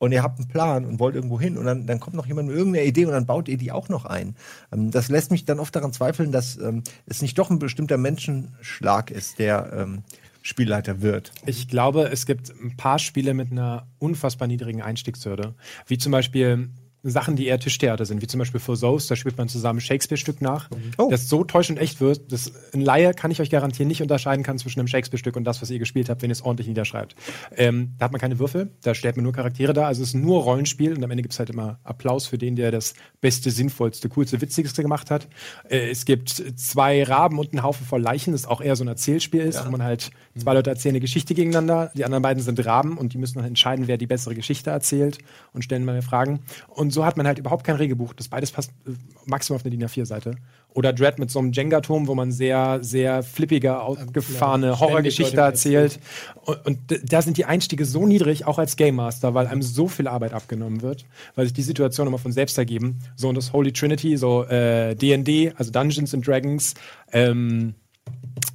und ihr habt einen Plan und wollt irgendwo hin und dann, dann kommt noch jemand mit irgendeiner Idee und dann baut ihr die auch noch ein. Ähm, das lässt mich dann oft daran zweifeln, dass ähm, es nicht doch ein bestimmter Menschenschlag ist, der ähm, Spielleiter wird. Ich glaube, es gibt ein paar Spiele mit einer unfassbar niedrigen Einstiegshürde. Wie zum Beispiel Sachen, die eher Tischtheater sind, wie zum Beispiel For Those, da spielt man zusammen Shakespeare-Stück nach, Oh. das so täuschend echt wird, dass ein Laie, kann ich euch garantieren, nicht unterscheiden kann zwischen einem Shakespeare-Stück und das, was ihr gespielt habt, wenn ihr es ordentlich niederschreibt. Ähm, da hat man keine Würfel, da stellt man nur Charaktere da, also es ist nur Rollenspiel und am Ende gibt es halt immer Applaus für den, der das Beste, Sinnvollste, Coolste, Witzigste gemacht hat. Äh, es gibt zwei Raben und einen Haufen voll Leichen, das auch eher so ein Erzählspiel ist, wo man halt, zwei Leute erzählen eine Geschichte gegeneinander, die anderen beiden sind Raben und die müssen dann entscheiden, wer die bessere Geschichte erzählt und stellen mal Fragen. Und so hat man halt überhaupt kein Regelbuch. Das beides passt äh, maximal auf eine DIN A4-Seite. Oder Dread mit so einem Jenga-Turm, wo man sehr, sehr flippige, ausgefahrene Horrorgeschichte erzählt. Und, und da sind die Einstiege so niedrig, auch als Game Master, weil einem so viel Arbeit abgenommen wird, weil sich die Situation immer von selbst ergeben. So und das Holy Trinity, so äh, D&D, also Dungeons and Dragons, ähm,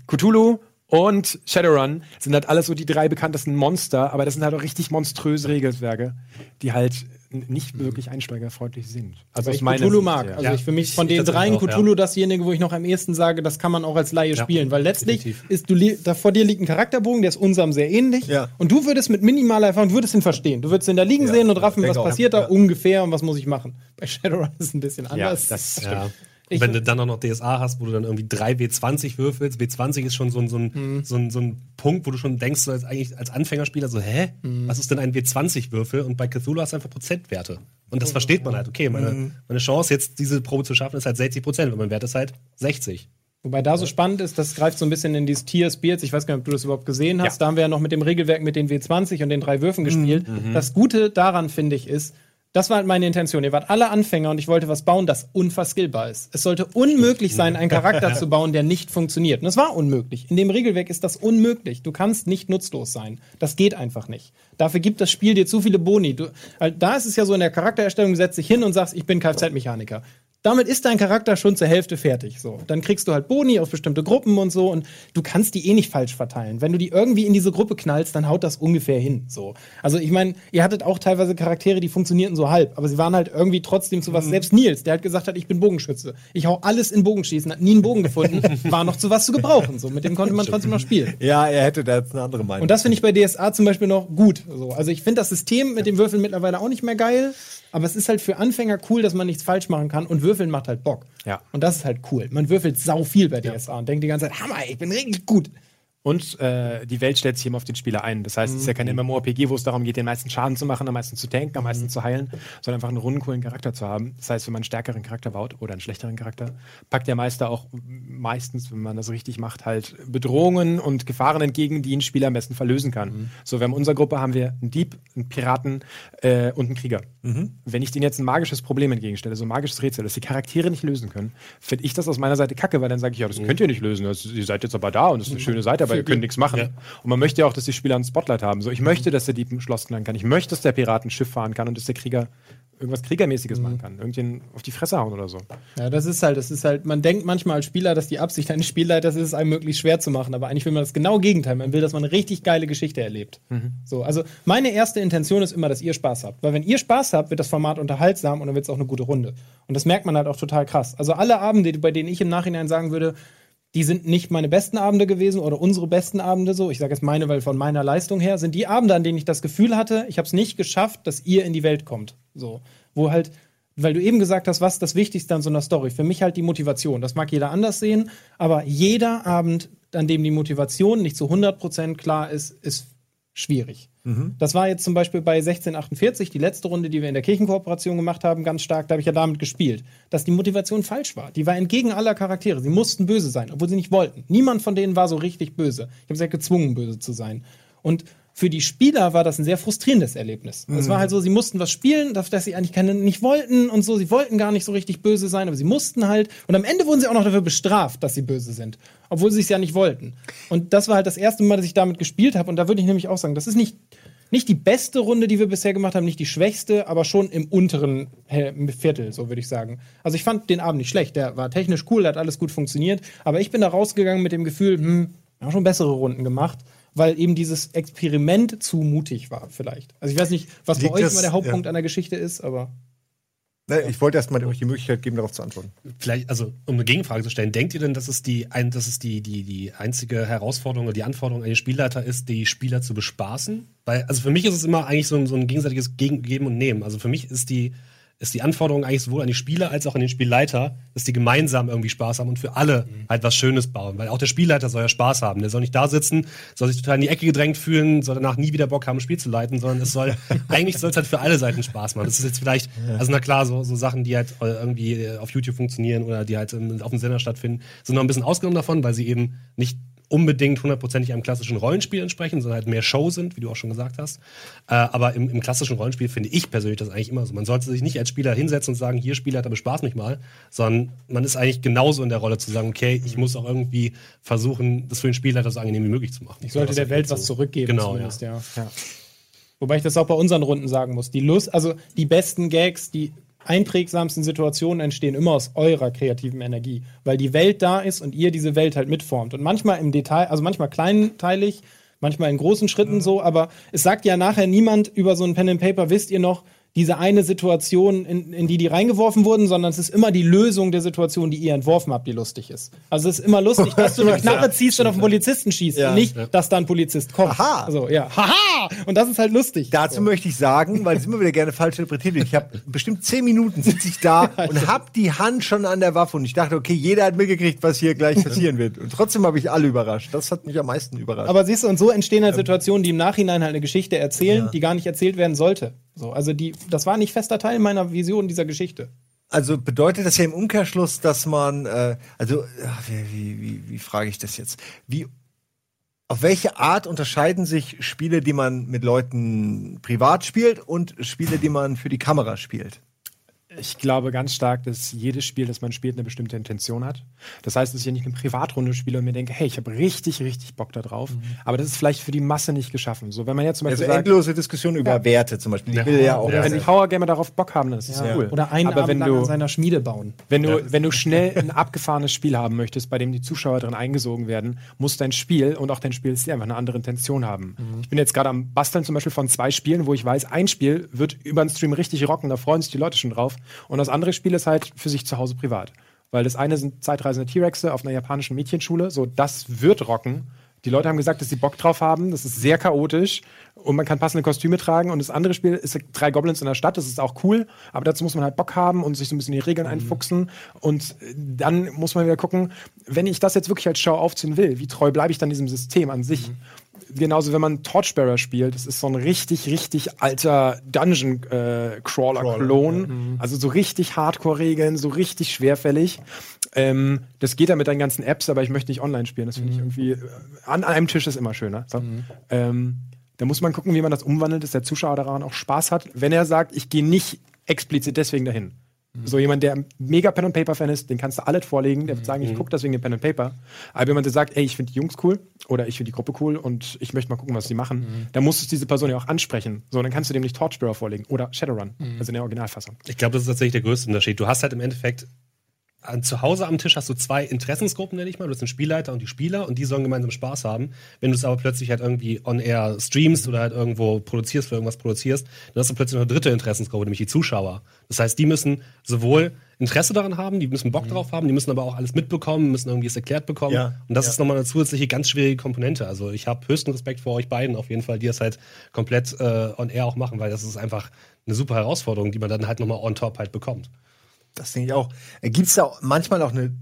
Cthulhu und Shadowrun sind halt alles so die drei bekanntesten Monster, aber das sind halt auch richtig monströse Regelwerke, die halt nicht wirklich einsteigerfreundlich sind. Also Weil ich meiner Cthulhu mag. ja. Also Ja. ich für mich von den dreien auch, ja. Cthulhu dasjenige, wo ich noch am ehesten sage, das kann man auch als Laie Ja. spielen, weil letztlich Definitiv. ist du da vor dir liegt ein Charakterbogen, der ist unserem sehr ähnlich Ja. und du würdest mit minimaler Erfahrung, du würdest ihn verstehen. Du würdest ihn da liegen Ja. sehen und raffen, was auch. passiert da Ja. ungefähr und was muss ich machen. Bei Shadowrun ist es ein bisschen ja, anders. das Ja. Ich- wenn du dann auch noch DSA hast, wo du dann irgendwie drei W20 würfelst, W20 ist schon so ein, so ein, Mhm. so ein, so ein Punkt, wo du schon denkst, so als, eigentlich als Anfängerspieler so, hä? Mhm. Was ist denn ein W20-Würfel? Und bei Cthulhu hast du einfach Prozentwerte. Und das versteht man halt. Okay, meine, Mhm. meine Chance, jetzt diese Probe zu schaffen, ist halt 60 Prozent. Und mein Wert ist halt 60. Wobei da so spannend ist, das greift so ein bisschen in dieses Tier Spirits. Ich weiß gar nicht, ob du das überhaupt gesehen hast. Ja. Da haben wir ja noch mit dem Regelwerk mit den W20 und den drei Würfen gespielt. Das Gute daran, finde ich, ist, das war halt meine Intention. Ihr wart alle Anfänger und ich wollte was bauen, das unverskillbar ist. Es sollte unmöglich sein, einen Charakter zu bauen, der nicht funktioniert. Und es war unmöglich. In dem Regelwerk ist das unmöglich. Du kannst nicht nutzlos sein. Das geht einfach nicht. Dafür gibt das Spiel dir zu viele Boni. Du, da ist es ja so in der Charaktererstellung, setzt dich hin und sagst, ich bin Kfz-Mechaniker. Damit ist dein Charakter schon zur Hälfte fertig. So, dann kriegst du halt Boni auf bestimmte Gruppen und so und du kannst die eh nicht falsch verteilen. Wenn du die irgendwie in diese Gruppe knallst, dann haut das ungefähr hin. So, also ich meine, ihr hattet auch teilweise Charaktere, die funktionierten so halb, aber sie waren halt irgendwie trotzdem zu was. Selbst Nils, der hat gesagt hat, ich bin Bogenschütze, ich hau alles in Bogenschießen, hat nie einen Bogen gefunden, war noch zu was zu gebrauchen. So, mit dem konnte man trotzdem noch spielen. Ja, er hätte da jetzt eine andere Meinung. Und das finde ich bei DSA zum Beispiel noch gut. So, also ich finde das System mit den Würfeln mittlerweile auch nicht mehr geil, aber es ist halt für Anfänger cool, dass man nichts falsch machen kann und Würfeln macht halt Bock. Ja. Und das ist halt cool. Man würfelt sau viel bei DSA und denkt die ganze Zeit, Hammer, ich bin richtig gut. Und äh, die Welt stellt sich eben auf den Spieler ein. Das heißt, es ist ja kein MMORPG, wo es darum geht, den meisten Schaden zu machen, am meisten zu tanken, am meisten zu heilen, sondern einfach einen runden, coolen Charakter zu haben. Das heißt, wenn man einen stärkeren Charakter baut oder einen schlechteren Charakter, packt der Meister auch meistens, wenn man das richtig macht, halt Bedrohungen und Gefahren entgegen, die ein Spieler am besten verlösen kann. So, wir haben in unserer Gruppe haben wir einen Dieb, einen Piraten äh, und einen Krieger. Wenn ich denen jetzt ein magisches Problem entgegenstelle, so ein magisches Rätsel, das die Charaktere nicht lösen können, finde ich das aus meiner Seite kacke, weil dann sage ich, ja, das könnt ihr nicht lösen. Das, ihr seid jetzt aber da und das ist eine schöne Seite, aber ihr könnt nichts machen. Und man möchte ja auch, dass die Spieler ein Spotlight haben. So, ich möchte, dass der Dieb ein Schloss knallen kann. Ich möchte, dass der Pirat ein Schiff fahren kann und dass der Krieger irgendwas Kriegermäßiges machen kann. Irgendwen auf die Fresse hauen oder so. Ja, das ist halt, das ist halt, man denkt manchmal als Spieler, dass die Absicht eines Spielleiters ist, es einem möglichst schwer zu machen, aber eigentlich will man das genau Gegenteil. Man will, dass man eine richtig geile Geschichte erlebt. So, also meine erste Intention ist immer, dass ihr Spaß habt. Weil wenn ihr Spaß habt, wird das Format unterhaltsam und dann wird es auch eine gute Runde. Und das merkt man halt auch total krass. Also alle Abende, bei denen ich im Nachhinein sagen würde, die sind nicht meine besten Abende gewesen oder unsere besten Abende so. Ich sage jetzt meine, weil von meiner Leistung her sind die Abende, an denen ich das Gefühl hatte, ich habe es nicht geschafft, dass ihr in die Welt kommt. So, wo halt, weil du eben gesagt hast, was ist das Wichtigste an so einer Story? Für mich halt die Motivation. Das mag jeder anders sehen, aber jeder Abend, an dem die Motivation nicht zu 100% klar ist, ist schwierig. Das war jetzt zum Beispiel bei 1648, die letzte Runde, die wir in der Kirchenkooperation gemacht haben, ganz stark, da habe ich ja damit gespielt, dass die Motivation falsch war. Die war entgegen aller Charaktere. Sie mussten böse sein, obwohl sie nicht wollten. Niemand von denen war so richtig böse. Ich habe sie ja gezwungen, böse zu sein. Und für die Spieler war das ein sehr frustrierendes Erlebnis. Es war halt so, sie mussten was spielen, das, dass sie eigentlich keine, nicht wollten und so. Sie wollten gar nicht so richtig böse sein, aber sie mussten halt. Und am Ende wurden sie auch noch dafür bestraft, dass sie böse sind. Obwohl sie es ja nicht wollten. Und das war halt das erste Mal, dass ich damit gespielt habe. Und da würde ich nämlich auch sagen, das ist nicht, nicht die beste Runde, die wir bisher gemacht haben, nicht die schwächste, aber schon im unteren Viertel, so würde ich sagen. Also ich fand den Abend nicht schlecht. Der war technisch cool, der hat alles gut funktioniert. Aber ich bin da rausgegangen mit dem Gefühl, hm, wir haben schon bessere Runden gemacht. Weil eben dieses Experiment zu mutig war, vielleicht. Also ich weiß nicht, was Liegt bei euch das- immer der Hauptpunkt ja. an der Geschichte ist, aber. Ne, ich wollte erst mal euch die Möglichkeit geben, darauf zu antworten. Vielleicht, also um eine Gegenfrage zu stellen, denkt ihr denn, dass es die, ein, dass es die, die, die einzige Herausforderung oder die Anforderung an den Spielleiter ist, die Spieler zu bespaßen? Weil, also für mich ist es immer eigentlich so ein, so ein gegenseitiges Gegen Geben und Nehmen. Also für mich ist die, ist die Anforderung eigentlich sowohl an die Spieler als auch an den Spielleiter, dass die gemeinsam irgendwie Spaß haben und für alle halt was Schönes bauen. Weil auch der Spielleiter soll ja Spaß haben. Der soll nicht da sitzen, soll sich total in die Ecke gedrängt fühlen, soll danach nie wieder Bock haben, ein Spiel zu leiten, sondern es soll, eigentlich soll es halt für alle Seiten Spaß machen. Das ist jetzt vielleicht, also na klar, so, so Sachen, die halt äh, irgendwie äh, auf YouTube funktionieren oder die halt ähm, auf dem Sender stattfinden, sind noch ein bisschen ausgenommen davon, weil sie eben nicht unbedingt hundertprozentig einem klassischen Rollenspiel entsprechen, sondern halt mehr Show sind, wie du auch schon gesagt hast. Äh, aber im, im klassischen Rollenspiel finde ich persönlich das eigentlich immer so. Man sollte sich nicht als Spieler hinsetzen und sagen, hier Spieler, da bespaß mich mal, sondern man ist eigentlich genauso in der Rolle zu sagen, okay, ich muss auch irgendwie versuchen, das für den Spieler so angenehm wie möglich zu machen. Ich sollte der ist Welt so. was zurückgeben, Genau, zumindest, ja. ja. Wobei ich das auch bei unseren Runden sagen muss. Die Lust, also die besten Gags, die einprägsamsten Situationen entstehen immer aus eurer kreativen Energie, weil die Welt da ist und ihr diese Welt halt mitformt. Und manchmal im Detail, also manchmal kleinteilig, manchmal in großen Schritten so, aber es sagt ja nachher niemand über so ein Pen and Paper, wisst ihr noch, diese eine Situation, in, in die die reingeworfen wurden, sondern es ist immer die Lösung der Situation, die ihr entworfen habt, die lustig ist. Also es ist immer lustig, dass du eine Knarre ziehst und auf einen Polizisten schießt Ja. und nicht, dass da ein Polizist kommt. Aha. Also, ja. Haha! Und das ist halt lustig. Dazu möchte ich sagen, weil es immer wieder gerne falsch interpretiert wird. Ich habe bestimmt zehn Minuten sitze ich da und hab die Hand schon an der Waffe und ich dachte, okay, jeder hat mitgekriegt, was hier gleich passieren wird. Und trotzdem habe ich alle überrascht. Das hat mich am meisten überrascht. Aber siehst du, und so entstehen halt Situationen, die im Nachhinein halt eine Geschichte erzählen, die gar nicht erzählt werden sollte. So, also die, das war nicht fester Teil meiner Vision dieser Geschichte. Also bedeutet das ja im Umkehrschluss, dass man, äh, also ach, wie, wie, wie, wie frage ich das jetzt? Wie, auf welche Art unterscheiden sich Spiele, die man mit Leuten privat spielt und Spiele, die man für die Kamera spielt? Ich glaube ganz stark, dass jedes Spiel, das man spielt, eine bestimmte Intention hat. Das heißt, dass ich ja nicht eine Privatrunde spiele und mir denke, hey, ich habe richtig, richtig Bock da drauf. Aber das ist vielleicht für die Masse nicht geschaffen. So, wenn man jetzt zum Also Beispiel sagt, endlose Diskussion über Werte zum Beispiel. Ich will ja auch. wenn die Powergamer darauf Bock haben, dann ist das Ja. cool. Oder einen Aber Abend wenn lang du, an seiner Schmiede bauen. wenn du, wenn du schnell ein abgefahrenes Spiel haben möchtest, bei dem die Zuschauer drin eingesogen werden, muss dein Spiel und auch dein Spielstil einfach eine andere Intention haben. Ich bin jetzt gerade am Basteln zum Beispiel von zwei Spielen, wo ich weiß, ein Spiel wird über den Stream richtig rocken, da freuen sich die Leute schon drauf. Und das andere Spiel ist halt für sich zu Hause privat. Weil das eine sind zeitreisende T-Rexe auf einer japanischen Mädchenschule, so das wird rocken. Die Leute haben gesagt, dass sie Bock drauf haben. Das ist sehr chaotisch und man kann passende Kostüme tragen. Und das andere Spiel ist drei Goblins in der Stadt. Das ist auch cool, aber dazu muss man halt Bock haben und sich so ein bisschen in die Regeln einfuchsen. Und dann muss man wieder gucken, wenn ich das jetzt wirklich als Show aufziehen will, wie treu bleibe ich dann diesem System an sich? Genauso, wenn man Torchbearer spielt, das ist so ein richtig, richtig alter Dungeon-Crawler-Klon. Also so richtig Hardcore-Regeln, so richtig schwerfällig. Ähm, das geht ja mit deinen ganzen Apps, aber ich möchte nicht online spielen. Das finde ich irgendwie. äh, An einem Tisch ist immer schöner. So. Ähm, da muss man gucken, wie man das umwandelt, dass der Zuschauer daran auch Spaß hat. Wenn er sagt, ich gehe nicht explizit deswegen dahin. So jemand, der mega Pen and Paper Fan ist, den kannst du alles vorlegen, der wird sagen, ich gucke deswegen den Pen and Paper. Aber jemand, der sagt, ey, ich finde die Jungs cool oder ich finde die Gruppe cool und ich möchte mal gucken, was sie machen, dann musst du diese Person ja auch ansprechen. So, dann kannst du dem nicht Torchbearer vorlegen oder Shadowrun, also in der Originalfassung. Ich glaube, das ist tatsächlich der größte Unterschied. Du hast halt im Endeffekt an, zu Hause am Tisch hast du zwei Interessensgruppen, nenne ich mal. Du hast den Spielleiter und die Spieler und die sollen gemeinsam Spaß haben. Wenn du es aber plötzlich halt irgendwie on air streamst oder halt irgendwo produzierst, für irgendwas produzierst, dann hast du plötzlich noch eine dritte Interessensgruppe, nämlich die Zuschauer. Das heißt, die müssen sowohl Interesse daran haben, die müssen Bock drauf haben, die müssen aber auch alles mitbekommen, müssen irgendwie es erklärt bekommen. Ja. Und das Ja. ist nochmal eine zusätzliche ganz schwierige Komponente. Also ich habe höchsten Respekt vor euch beiden auf jeden Fall, die das halt komplett äh, on air auch machen, weil das ist einfach eine super Herausforderung, die man dann halt nochmal on top halt bekommt. Das denke ich auch. Gibt es da manchmal auch eine,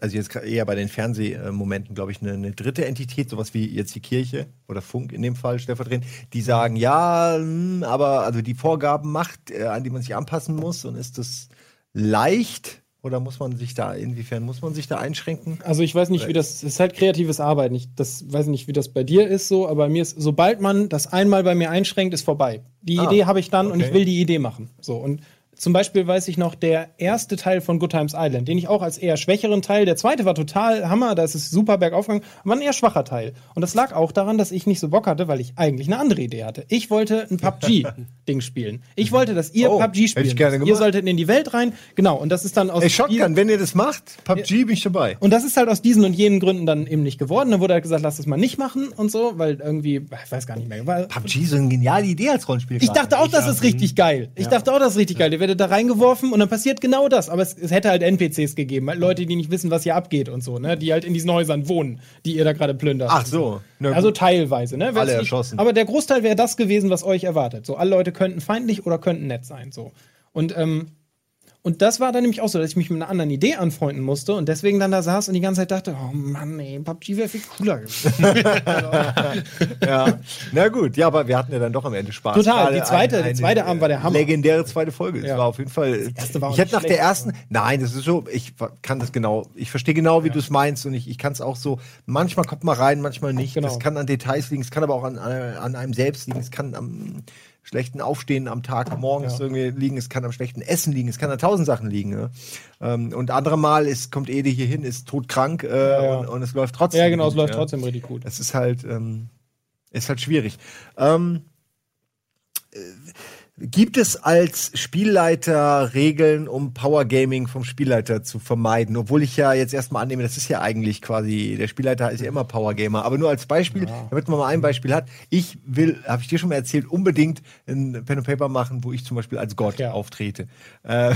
also jetzt eher bei den Fernsehmomenten, glaube ich, eine, eine dritte Entität, sowas wie jetzt die Kirche oder Funk in dem Fall stellvertretend, die sagen, ja, hm, aber also die Vorgaben macht, äh, an die man sich anpassen muss und ist das leicht oder muss man sich da, inwiefern muss man sich da einschränken? Also ich weiß nicht, wie das, es ist halt kreatives Arbeiten. Ich das weiß nicht, wie das bei dir ist so, aber mir ist, sobald man das einmal bei mir einschränkt, ist vorbei. Die Ah, Idee habe ich dann und okay. ich will die Idee machen. So und zum Beispiel weiß ich noch, der erste Teil von Good Times Island, den ich auch als eher schwächeren Teil, der zweite war total Hammer, da ist es super bergauf gegangen, war ein eher schwacher Teil. Und das lag auch daran, dass ich nicht so Bock hatte, weil ich eigentlich eine andere Idee hatte. Ich wollte ein PUBG-Ding spielen. Ich wollte, dass ihr Oh, PUBG hätte spielen. ich gerne müsst. ihr gemacht. solltet in die Welt rein. Genau, und das ist dann aus Ey, Shotgun, wenn ihr das macht, PUBG bin ich dabei. und das ist halt aus diesen und jenen Gründen dann eben nicht geworden. Dann wurde halt gesagt, lass das mal nicht machen und so, weil irgendwie, ich weiß gar nicht mehr. Weil, PUBG ist eine geniale Idee als Rollenspiel. ich dachte auch, das ist richtig geil. Ich dachte auch, das ist richtig geil. Ihr werdet da reingeworfen und dann passiert genau das. Aber es, es hätte halt NPCs gegeben, halt Leute, die nicht wissen, was hier abgeht und so, ne? Die halt in diesen Häusern wohnen, die ihr da gerade plündert. Ach so. Gut. Also teilweise, ne? Wär's Alle nicht- erschossen. Aber der Großteil wäre das gewesen, was euch erwartet. So, alle Leute könnten feindlich oder könnten nett sein. So. Und, ähm, und das war dann nämlich auch so, dass ich mich mit einer anderen Idee anfreunden musste und deswegen dann da saß und die ganze Zeit dachte, oh Mann, ey, PUBG wäre viel cooler gewesen. ja. Na gut, ja, aber wir hatten ja dann doch am Ende Spaß. Total. Gerade Die zweite- eine- der zweite Abend war der Hammer. Legendäre zweite Folge. Es Ja. war auf jeden Fall. erste war auch ich hätte nach der ersten. Nein, das ist so. Ich kann das genau. Ich verstehe genau, wie du es meinst und ich, ich kann es auch so. Manchmal kommt man rein, manchmal nicht. Genau. Das kann an Details liegen. Es kann aber auch an, an an einem selbst liegen. Es kann am schlechten Aufstehen am Tag morgens Ja. irgendwie liegen. Es kann am schlechten Essen liegen. Es kann an tausend Sachen liegen. Ne? Ähm, und andere Mal ist, kommt Ede hier hin, ist todkrank äh, ja. Und, und es läuft trotzdem. ja, genau, es läuft trotzdem richtig gut. Das ist halt, ähm, ist halt schwierig. Ähm, äh, gibt es als Spielleiter Regeln, um Power Gaming vom Spielleiter zu vermeiden? Obwohl ich ja jetzt erstmal annehme, das ist ja eigentlich quasi, der Spielleiter ist ja immer Power Gamer. Aber nur als Beispiel, damit man mal ein Beispiel hat. Ich will, habe ich dir schon mal erzählt, unbedingt ein Pen and Paper machen, wo ich zum Beispiel als Gott Ja. auftrete. Äh,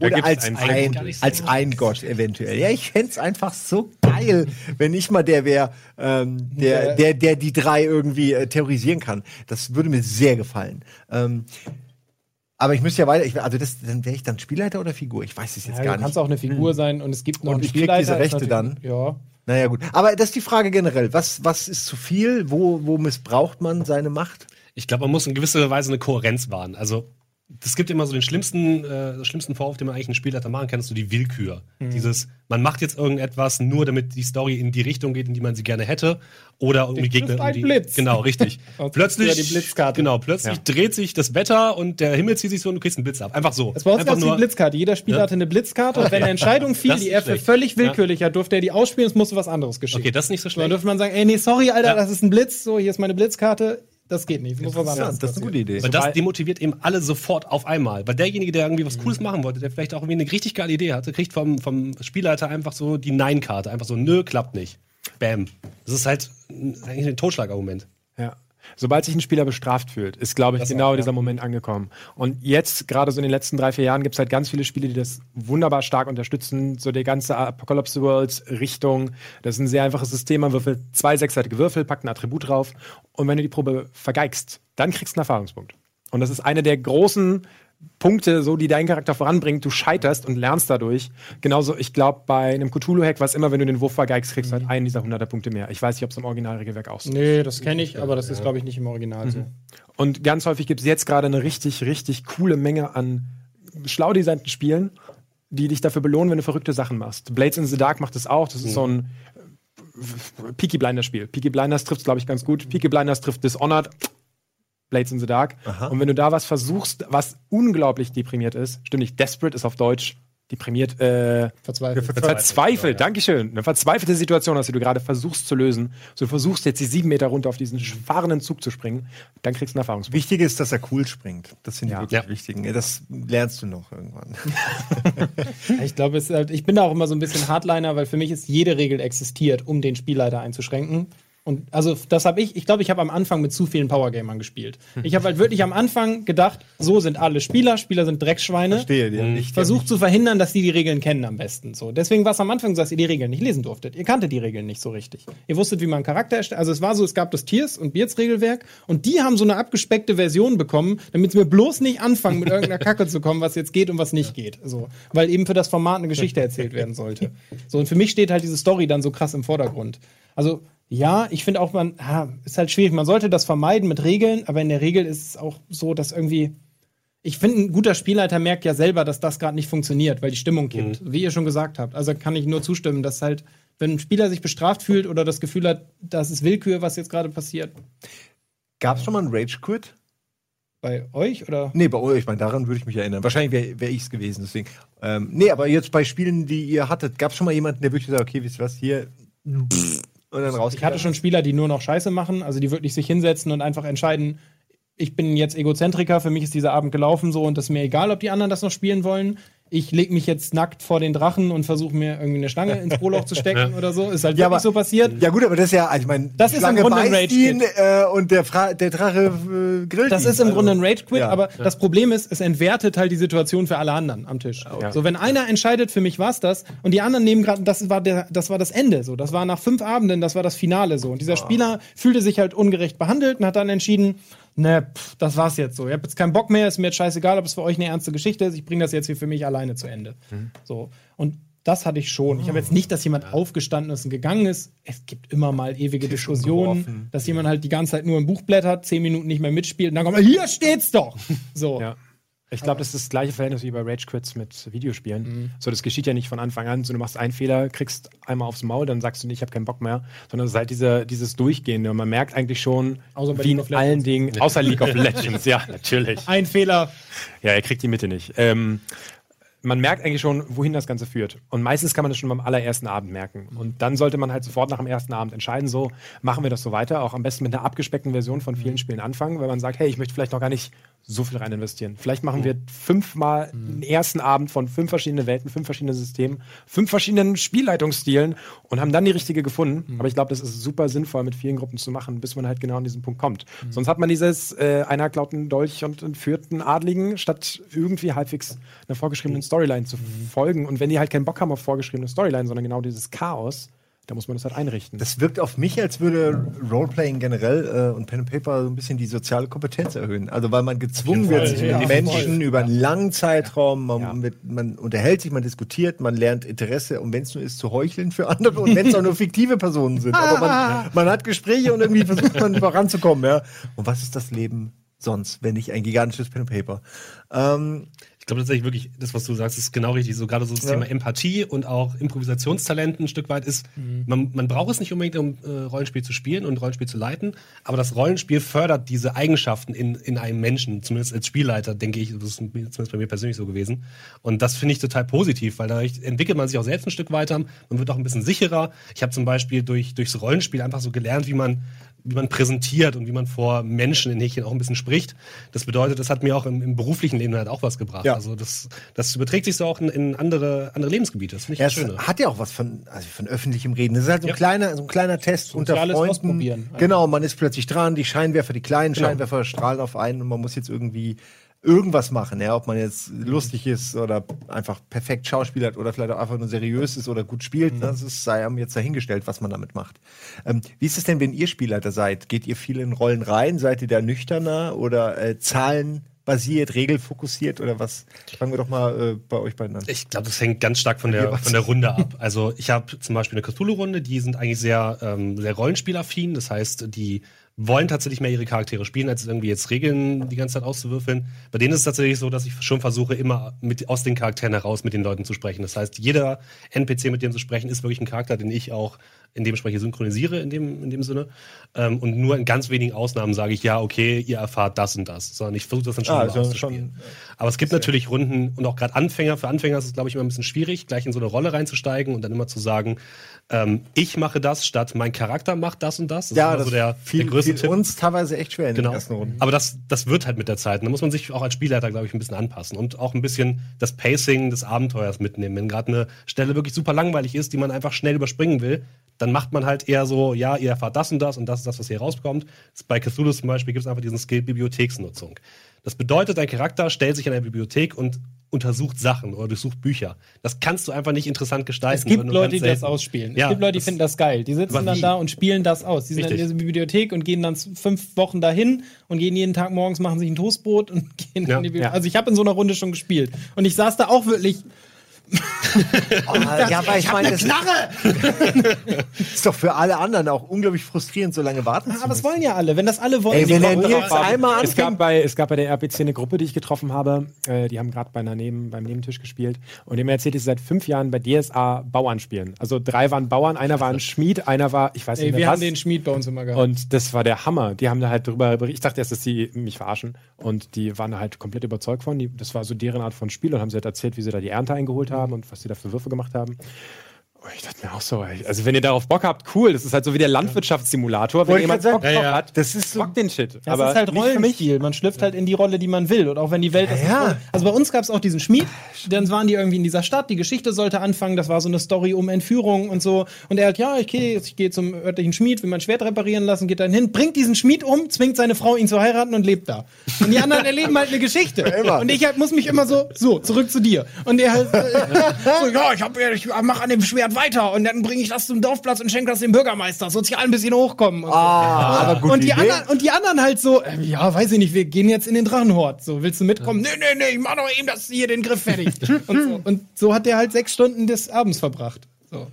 oder gibt's als ein, Gott. als ein Gott eventuell. Ja, ich fänd's einfach so geil, wenn ich mal der wäre, ähm, der, Der- der, der die drei irgendwie äh, terrorisieren kann. Das würde mir sehr gefallen. Ähm, aber ich müsste ja weiter, ich, also das, dann wäre ich dann Spielleiter oder Figur? Ich weiß es jetzt Ja, gar du kannst nicht. auch eine Figur sein und es gibt noch Und einen ich Spielleiter. diese Rechte natürlich- Ja. Naja, gut. Aber das ist die Frage generell. Was, was ist zu viel? Wo, wo missbraucht man seine Macht? Ich glaube, man muss in gewisser Weise eine Kohärenz wahren. Also, es gibt immer so den schlimmsten, äh, schlimmsten Vorwurf, den man eigentlich einen Spielleiter machen kann, ist so die Willkür. Mhm. Dieses, man macht jetzt irgendetwas nur, damit die Story in die Richtung geht, in die man sie gerne hätte, oder um die Gegner. ein um die, Blitz. Genau, richtig. Und plötzlich, früher die Blitzkarte. genau, plötzlich dreht sich das Wetter und der Himmel zieht sich so und du kriegst einen Blitz ab. Einfach so. Das war uns die Blitzkarte. Jeder Spieler Ja. hatte eine Blitzkarte und wenn eine Entscheidung fiel, die er für schlecht. völlig Ja. willkürlich hat, durfte er die ausspielen, es musste was anderes geschehen. Okay, das ist nicht so Dann schlecht. dürfte man sagen, ey, nee, sorry, Alter, Ja. das ist ein Blitz, so, hier ist meine Blitzkarte. Das geht nicht, es muss was anderes das ist eine gute Idee. Weil das demotiviert eben alle sofort auf einmal. Weil derjenige, der irgendwie was Mhm. Cooles machen wollte, der vielleicht auch irgendwie eine richtig geile Idee hatte, kriegt vom, vom Spielleiter einfach so die Nein-Karte. Einfach so, nö, klappt nicht. Bam. Das ist halt ein- eigentlich ein Totschlagargument. Ja. Sobald sich ein Spieler bestraft fühlt, ist, glaube ich, genau dieser Moment angekommen. Und jetzt, gerade so in den letzten drei, vier Jahren, gibt es halt ganz viele Spiele, die das wunderbar stark unterstützen. So die ganze Apocalypse Worlds Richtung. Das ist ein sehr einfaches System. Man würfelt zwei sechsseitige Würfel, packt ein Attribut drauf. Und wenn du die Probe vergeigst, dann kriegst du einen Erfahrungspunkt. Und das ist eine der großen Punkte, so die deinen Charakter voranbringt. Du scheiterst und lernst dadurch. Genauso, ich glaube, bei einem Cthulhu-Hack war es immer, wenn du den Wurf vergeigst, kriegst du halt einen dieser 100er Punkte mehr. Ich weiß nicht, ob es im Originalregelwerk auch so ist. Nee, das kenne ich, aber das ist, glaube ich, nicht im Original so. Und ganz häufig gibt es jetzt gerade eine richtig, richtig coole Menge an schlau designten Spielen, die dich dafür belohnen, wenn du verrückte Sachen machst. Blades in the Dark macht das auch. Das ist so ein äh, Peaky Blinders Spiel. Peaky Blinders trifft glaube ich, ganz gut. Peaky Blinders trifft Dishonored. Blades in the Dark. Und wenn du da was versuchst, was unglaublich deprimiert ist, stimmt nicht, Desperate ist auf Deutsch deprimiert, äh, Verzweifelt. Verzweifelt, Dankeschön. Eine verzweifelte Situation hast, die du gerade versuchst zu lösen. So, du versuchst jetzt die sieben Meter runter auf diesen fahrenden Zug zu springen, dann kriegst du einen Erfahrungspunkt. Wichtig ist, dass er cool springt. Das ich Ja. wirklich Ja. wichtig. Ja, Das lernst du noch irgendwann. Ja, Ich glaube, halt, ich bin da auch immer so ein bisschen Hardliner, weil für mich ist jede Regel existiert, um den Spielleiter einzuschränken. Und also das habe ich, ich glaube, ich habe am Anfang mit zu vielen Powergamern gespielt. Ich habe halt wirklich am Anfang gedacht, so sind alle Spieler, Spieler sind Drecksschweine. Verstehe dir nicht. Versucht zu verhindern, dass die die Regeln kennen am besten. So. Deswegen war es am Anfang so, dass ihr die Regeln nicht lesen durftet. Ihr kanntet die Regeln nicht so richtig. Ihr wusstet, wie man einen Charakter erstellt. Also es war so, es gab das Tiers- und Beards-Regelwerk und die haben so eine abgespeckte Version bekommen, damit sie mir bloß nicht anfangen, mit irgendeiner Kacke zu kommen, was jetzt geht und was nicht geht. So. Weil eben für das Format eine Geschichte erzählt werden sollte. So, und für mich steht halt diese Story dann so krass im Vordergrund. Also ja, ich finde auch, man, ha, ist halt schwierig. Man sollte das vermeiden mit Regeln, aber in der Regel ist es auch so, dass irgendwie ich finde, ein guter Spielleiter merkt ja selber, dass das gerade nicht funktioniert, weil die Stimmung kippt, wie ihr schon gesagt habt. Also kann ich nur zustimmen, dass halt, wenn ein Spieler sich bestraft fühlt oder das Gefühl hat, das ist Willkür, was jetzt gerade passiert. Gab es schon mal einen Rage Quit? Bei euch oder? Nee, bei euch, ich meine, daran würde ich mich erinnern. Wahrscheinlich wäre wär ich es gewesen, deswegen. Ähm, nee, aber jetzt bei Spielen, die ihr hattet, gab es schon mal jemanden, der wirklich gesagt okay, wisst ihr was, hier. Und dann raus. Ich hatte schon Spieler, die nur noch Scheiße machen, also die wirklich sich hinsetzen und einfach entscheiden, ich bin jetzt Egozentriker, für mich ist dieser Abend gelaufen so und das ist mir egal, ob die anderen das noch spielen wollen. Ich lege mich jetzt nackt vor den Drachen und versuche mir irgendwie eine Stange ins Broloch zu stecken oder so. Ist halt Ja, wirklich aber- so passiert. Ja, gut, aber das ist ja, also ich meine, Das ist im Schlange Grunde ein ihn, Rage-Kit. äh, und der, Fra der Drache äh, grillt Das ihn. ist im Also, Grunde ein Rage-Quit, ja. aber das Problem ist, es entwertet halt die Situation für alle anderen am Tisch. Ja. So, wenn einer entscheidet, für mich war's das, und die anderen nehmen gerade, das war der, das war das Ende, so. Das war nach fünf Abenden, das war das Finale, so. Und dieser Spieler fühlte sich halt ungerecht behandelt und hat dann entschieden, ne, pff, das war's jetzt so. Ich hab jetzt keinen Bock mehr, ist mir jetzt scheißegal, ob es für euch eine ernste Geschichte ist, ich bringe das jetzt hier für mich alleine zu Ende. So. Und das hatte ich schon. Ich habe jetzt nicht, dass jemand aufgestanden ist und gegangen ist. Es gibt immer mal ewige Diskussionen, dass jemand halt die ganze Zeit nur im Buch blättert, zehn Minuten nicht mehr mitspielt und dann kommt, er, hier steht's doch! So. Ja. Ich glaube, das ist das gleiche Verhältnis wie bei Rage Quits mit Videospielen. So, das geschieht ja nicht von Anfang an. So, du machst einen Fehler, kriegst einmal aufs Maul, dann sagst du nicht, ich habe keinen Bock mehr, sondern es ist halt diese, dieses Durchgehende. Und man merkt eigentlich schon, wie League in of Legends. allen Dingen, außer League of Legends, ja, natürlich. Ein Fehler. Ja, er kriegt die Mitte nicht. Ähm, man merkt eigentlich schon, wohin das Ganze führt. Und meistens kann man das schon beim allerersten Abend merken. Und dann sollte man halt sofort nach dem ersten Abend entscheiden, so machen wir das so weiter. Auch am besten mit einer abgespeckten Version von vielen Spielen anfangen, weil man sagt, hey, ich möchte vielleicht noch gar nicht so viel rein investieren. Vielleicht machen wir fünfmal einen ersten Abend von fünf verschiedenen Welten, fünf verschiedenen Systemen, fünf verschiedenen Spielleitungsstilen und haben dann die richtige gefunden. Aber ich glaube, das ist super sinnvoll, mit vielen Gruppen zu machen, bis man halt genau an diesen Punkt kommt. Sonst hat man dieses, äh, einer klaut einen Dolch und entführt einen Adligen, statt irgendwie halbwegs einer vorgeschriebenen Storyline zu folgen. Und wenn die halt keinen Bock haben auf vorgeschriebene Storyline, sondern genau dieses Chaos, da muss man das halt einrichten. Das wirkt auf mich, als würde Roleplaying generell äh, und Pen and Paper so ein bisschen die soziale Kompetenz erhöhen. Also weil man gezwungen wird, sich mit ja, Menschen über einen langen Zeitraum, man, Ja. mit, man unterhält sich, man diskutiert, man lernt Interesse und wenn es nur ist, zu heucheln für andere und wenn es auch nur fiktive Personen sind. Aber man, man hat Gespräche und irgendwie versucht man voranzukommen. Ja. Und was ist das Leben sonst, wenn nicht ein gigantisches Pen and Paper? Ähm, glaube tatsächlich wirklich, das, was du sagst, ist genau richtig. So gerade so das Ja. Thema Empathie und auch Improvisationstalent ein Stück weit ist, man, man braucht es nicht unbedingt, um äh, Rollenspiel zu spielen und Rollenspiel zu leiten, aber das Rollenspiel fördert diese Eigenschaften in, in einem Menschen, zumindest als Spielleiter, denke ich, das ist zumindest bei mir persönlich so gewesen. Und das finde ich total positiv, weil dadurch entwickelt man sich auch selbst ein Stück weiter, man wird auch ein bisschen sicherer. Ich habe zum Beispiel durch, durchs Rollenspiel einfach so gelernt, wie man wie man präsentiert und wie man vor Menschen in Häkchen auch ein bisschen spricht. Das bedeutet, das hat mir auch im, im beruflichen Leben halt auch was gebracht. Ja. Also das, das überträgt sich so auch in, in andere, andere Lebensgebiete. Das finde ich Ja, das Schöne. hat ja auch was von, also von öffentlichem Reden. Das ist halt so ein Ja. kleiner, so ein kleiner Test unter Soziales Freunden. Ausprobieren. Genau, man ist plötzlich dran, die Scheinwerfer, die kleinen Genau. Scheinwerfer strahlen auf einen und man muss jetzt irgendwie irgendwas machen, ja, ob man jetzt lustig ist oder einfach perfekt schauspielert oder vielleicht auch einfach nur seriös ist oder gut spielt, Mhm. das ist, sei einem jetzt dahingestellt, was man damit macht. Ähm, wie ist es denn, wenn ihr Spielleiter seid? Geht ihr viel in Rollen rein? Seid ihr da nüchterner oder äh, zahlenbasiert, regelfokussiert oder was? Fangen wir doch mal äh, bei euch beiden an. Ich glaube, das hängt ganz stark von der, von der Runde ab. Also ich habe zum Beispiel eine Cthulhu-Runde, die sind eigentlich sehr, ähm, sehr rollenspielaffin. Das heißt, die wollen tatsächlich mehr ihre Charaktere spielen, als irgendwie jetzt Regeln die ganze Zeit auszuwürfeln. Bei denen ist es tatsächlich so, dass ich schon versuche, immer mit, aus den Charakteren heraus mit den Leuten zu sprechen. Das heißt, jeder NPC, mit dem zu sprechen, ist wirklich ein Charakter, den ich auch in dem Spreche synchronisiere, in dem, in dem Sinne. Ähm, und nur in ganz wenigen Ausnahmen sage ich, ja, okay, ihr erfahrt das und das. Sondern ich versuche das dann schon Ah, also auszuspielen. schon, Aber es gibt natürlich Runden und auch gerade Anfänger. Für Anfänger ist es, glaube ich, immer ein bisschen schwierig, gleich in so eine Rolle reinzusteigen und dann immer zu sagen, ähm, ich mache das statt mein Charakter macht das und das. Das ja, ist das so der, fiel, der größte Tipp. uns teilweise echt schwer in Genau. den ersten Runden. Aber das, das wird halt mit der Zeit. Und da muss man sich auch als Spielleiter, glaube ich, ein bisschen anpassen und auch ein bisschen das Pacing des Abenteuers mitnehmen. Wenn gerade eine Stelle wirklich super langweilig ist, die man einfach schnell überspringen will, dann macht man halt eher so, ja, ihr erfahrt das und das und das ist das, was hier rauskommt. Bei Cthulhu zum Beispiel gibt es einfach diesen Skill Bibliotheksnutzung. Das bedeutet, dein Charakter stellt sich in eine Bibliothek und untersucht Sachen oder durchsucht Bücher. Das kannst du einfach nicht interessant gestalten. Es gibt Leute, die das ausspielen. Ja, es gibt Leute, die finden das geil. Die sitzen dann wie? da und spielen das aus. Die sind dann in Richtig. dieser Bibliothek und gehen dann fünf Wochen dahin und gehen jeden Tag morgens, machen sich ein Toastbrot und gehen Ja, in die Bibliothek. ja. Also ich habe in so einer Runde schon gespielt. Und ich saß da auch wirklich Oh, ja, aber ich meine, das ist doch für alle anderen auch unglaublich frustrierend, so lange warten zu Aber es müssen. wollen ja alle. Wenn das alle wollen, Ey, wenn die der Nils einmal Es gab, anfängt, bei, es gab bei der RPC eine Gruppe, die ich getroffen habe. Äh, die haben gerade bei einer Neben, beim Nebentisch gespielt. Und die haben mir erzählt, dass sie seit fünf Jahren bei DSA Bauern spielen. Also drei waren Bauern, einer war ein Schmied, einer war, ich weiß nicht Ey, mehr wir was. haben den Schmied bei uns immer gehabt. Und das war der Hammer. Die haben da halt drüber berichtet. Ich dachte erst, dass die mich verarschen. Und die waren halt komplett überzeugt von. Die, das war so deren Art von Spiel und haben sie halt erzählt, wie sie da die Ernte eingeholt haben und was sie da für Würfe gemacht haben. Und ich dachte mir auch so, also wenn ihr darauf Bock habt, cool. Das ist halt so wie der Landwirtschaftssimulator. Wenn jemand Bock drauf Ja, hat, das ist so, bock den Shit. Das ist halt nicht für mich. Rollenspiel. Man schlüpft halt in die Rolle, die man will. Und auch wenn die Welt das Ja. Also bei uns gab es auch diesen Schmied. Dann waren die irgendwie in dieser Stadt. Die Geschichte sollte anfangen. Das war so eine Story um Entführung und so. Und er hat, ja, ich gehe ich gehe zum örtlichen Schmied, will mein Schwert reparieren lassen, geht dann hin, bringt diesen Schmied um, zwingt seine Frau, ihn zu heiraten und lebt da. Und die anderen erleben halt eine Geschichte. Und ich halt, muss mich immer so, so, zurück zu dir. Und er halt, so, ja, ich, hab, ich mach an dem Schwert weiter. Und dann bringe ich das zum Dorfplatz und schenke das dem Bürgermeister. Sozial ein bisschen hochkommen. Und so. Ah, gute und, die anderen, und die anderen halt so, äh, ja, weiß ich nicht, wir gehen jetzt in den Drachenhort. So, willst du mitkommen? Nee, nee, nee, ich mach doch eben das hier den Griff fertig. und, so. und so hat der halt sechs Stunden des Abends verbracht. So.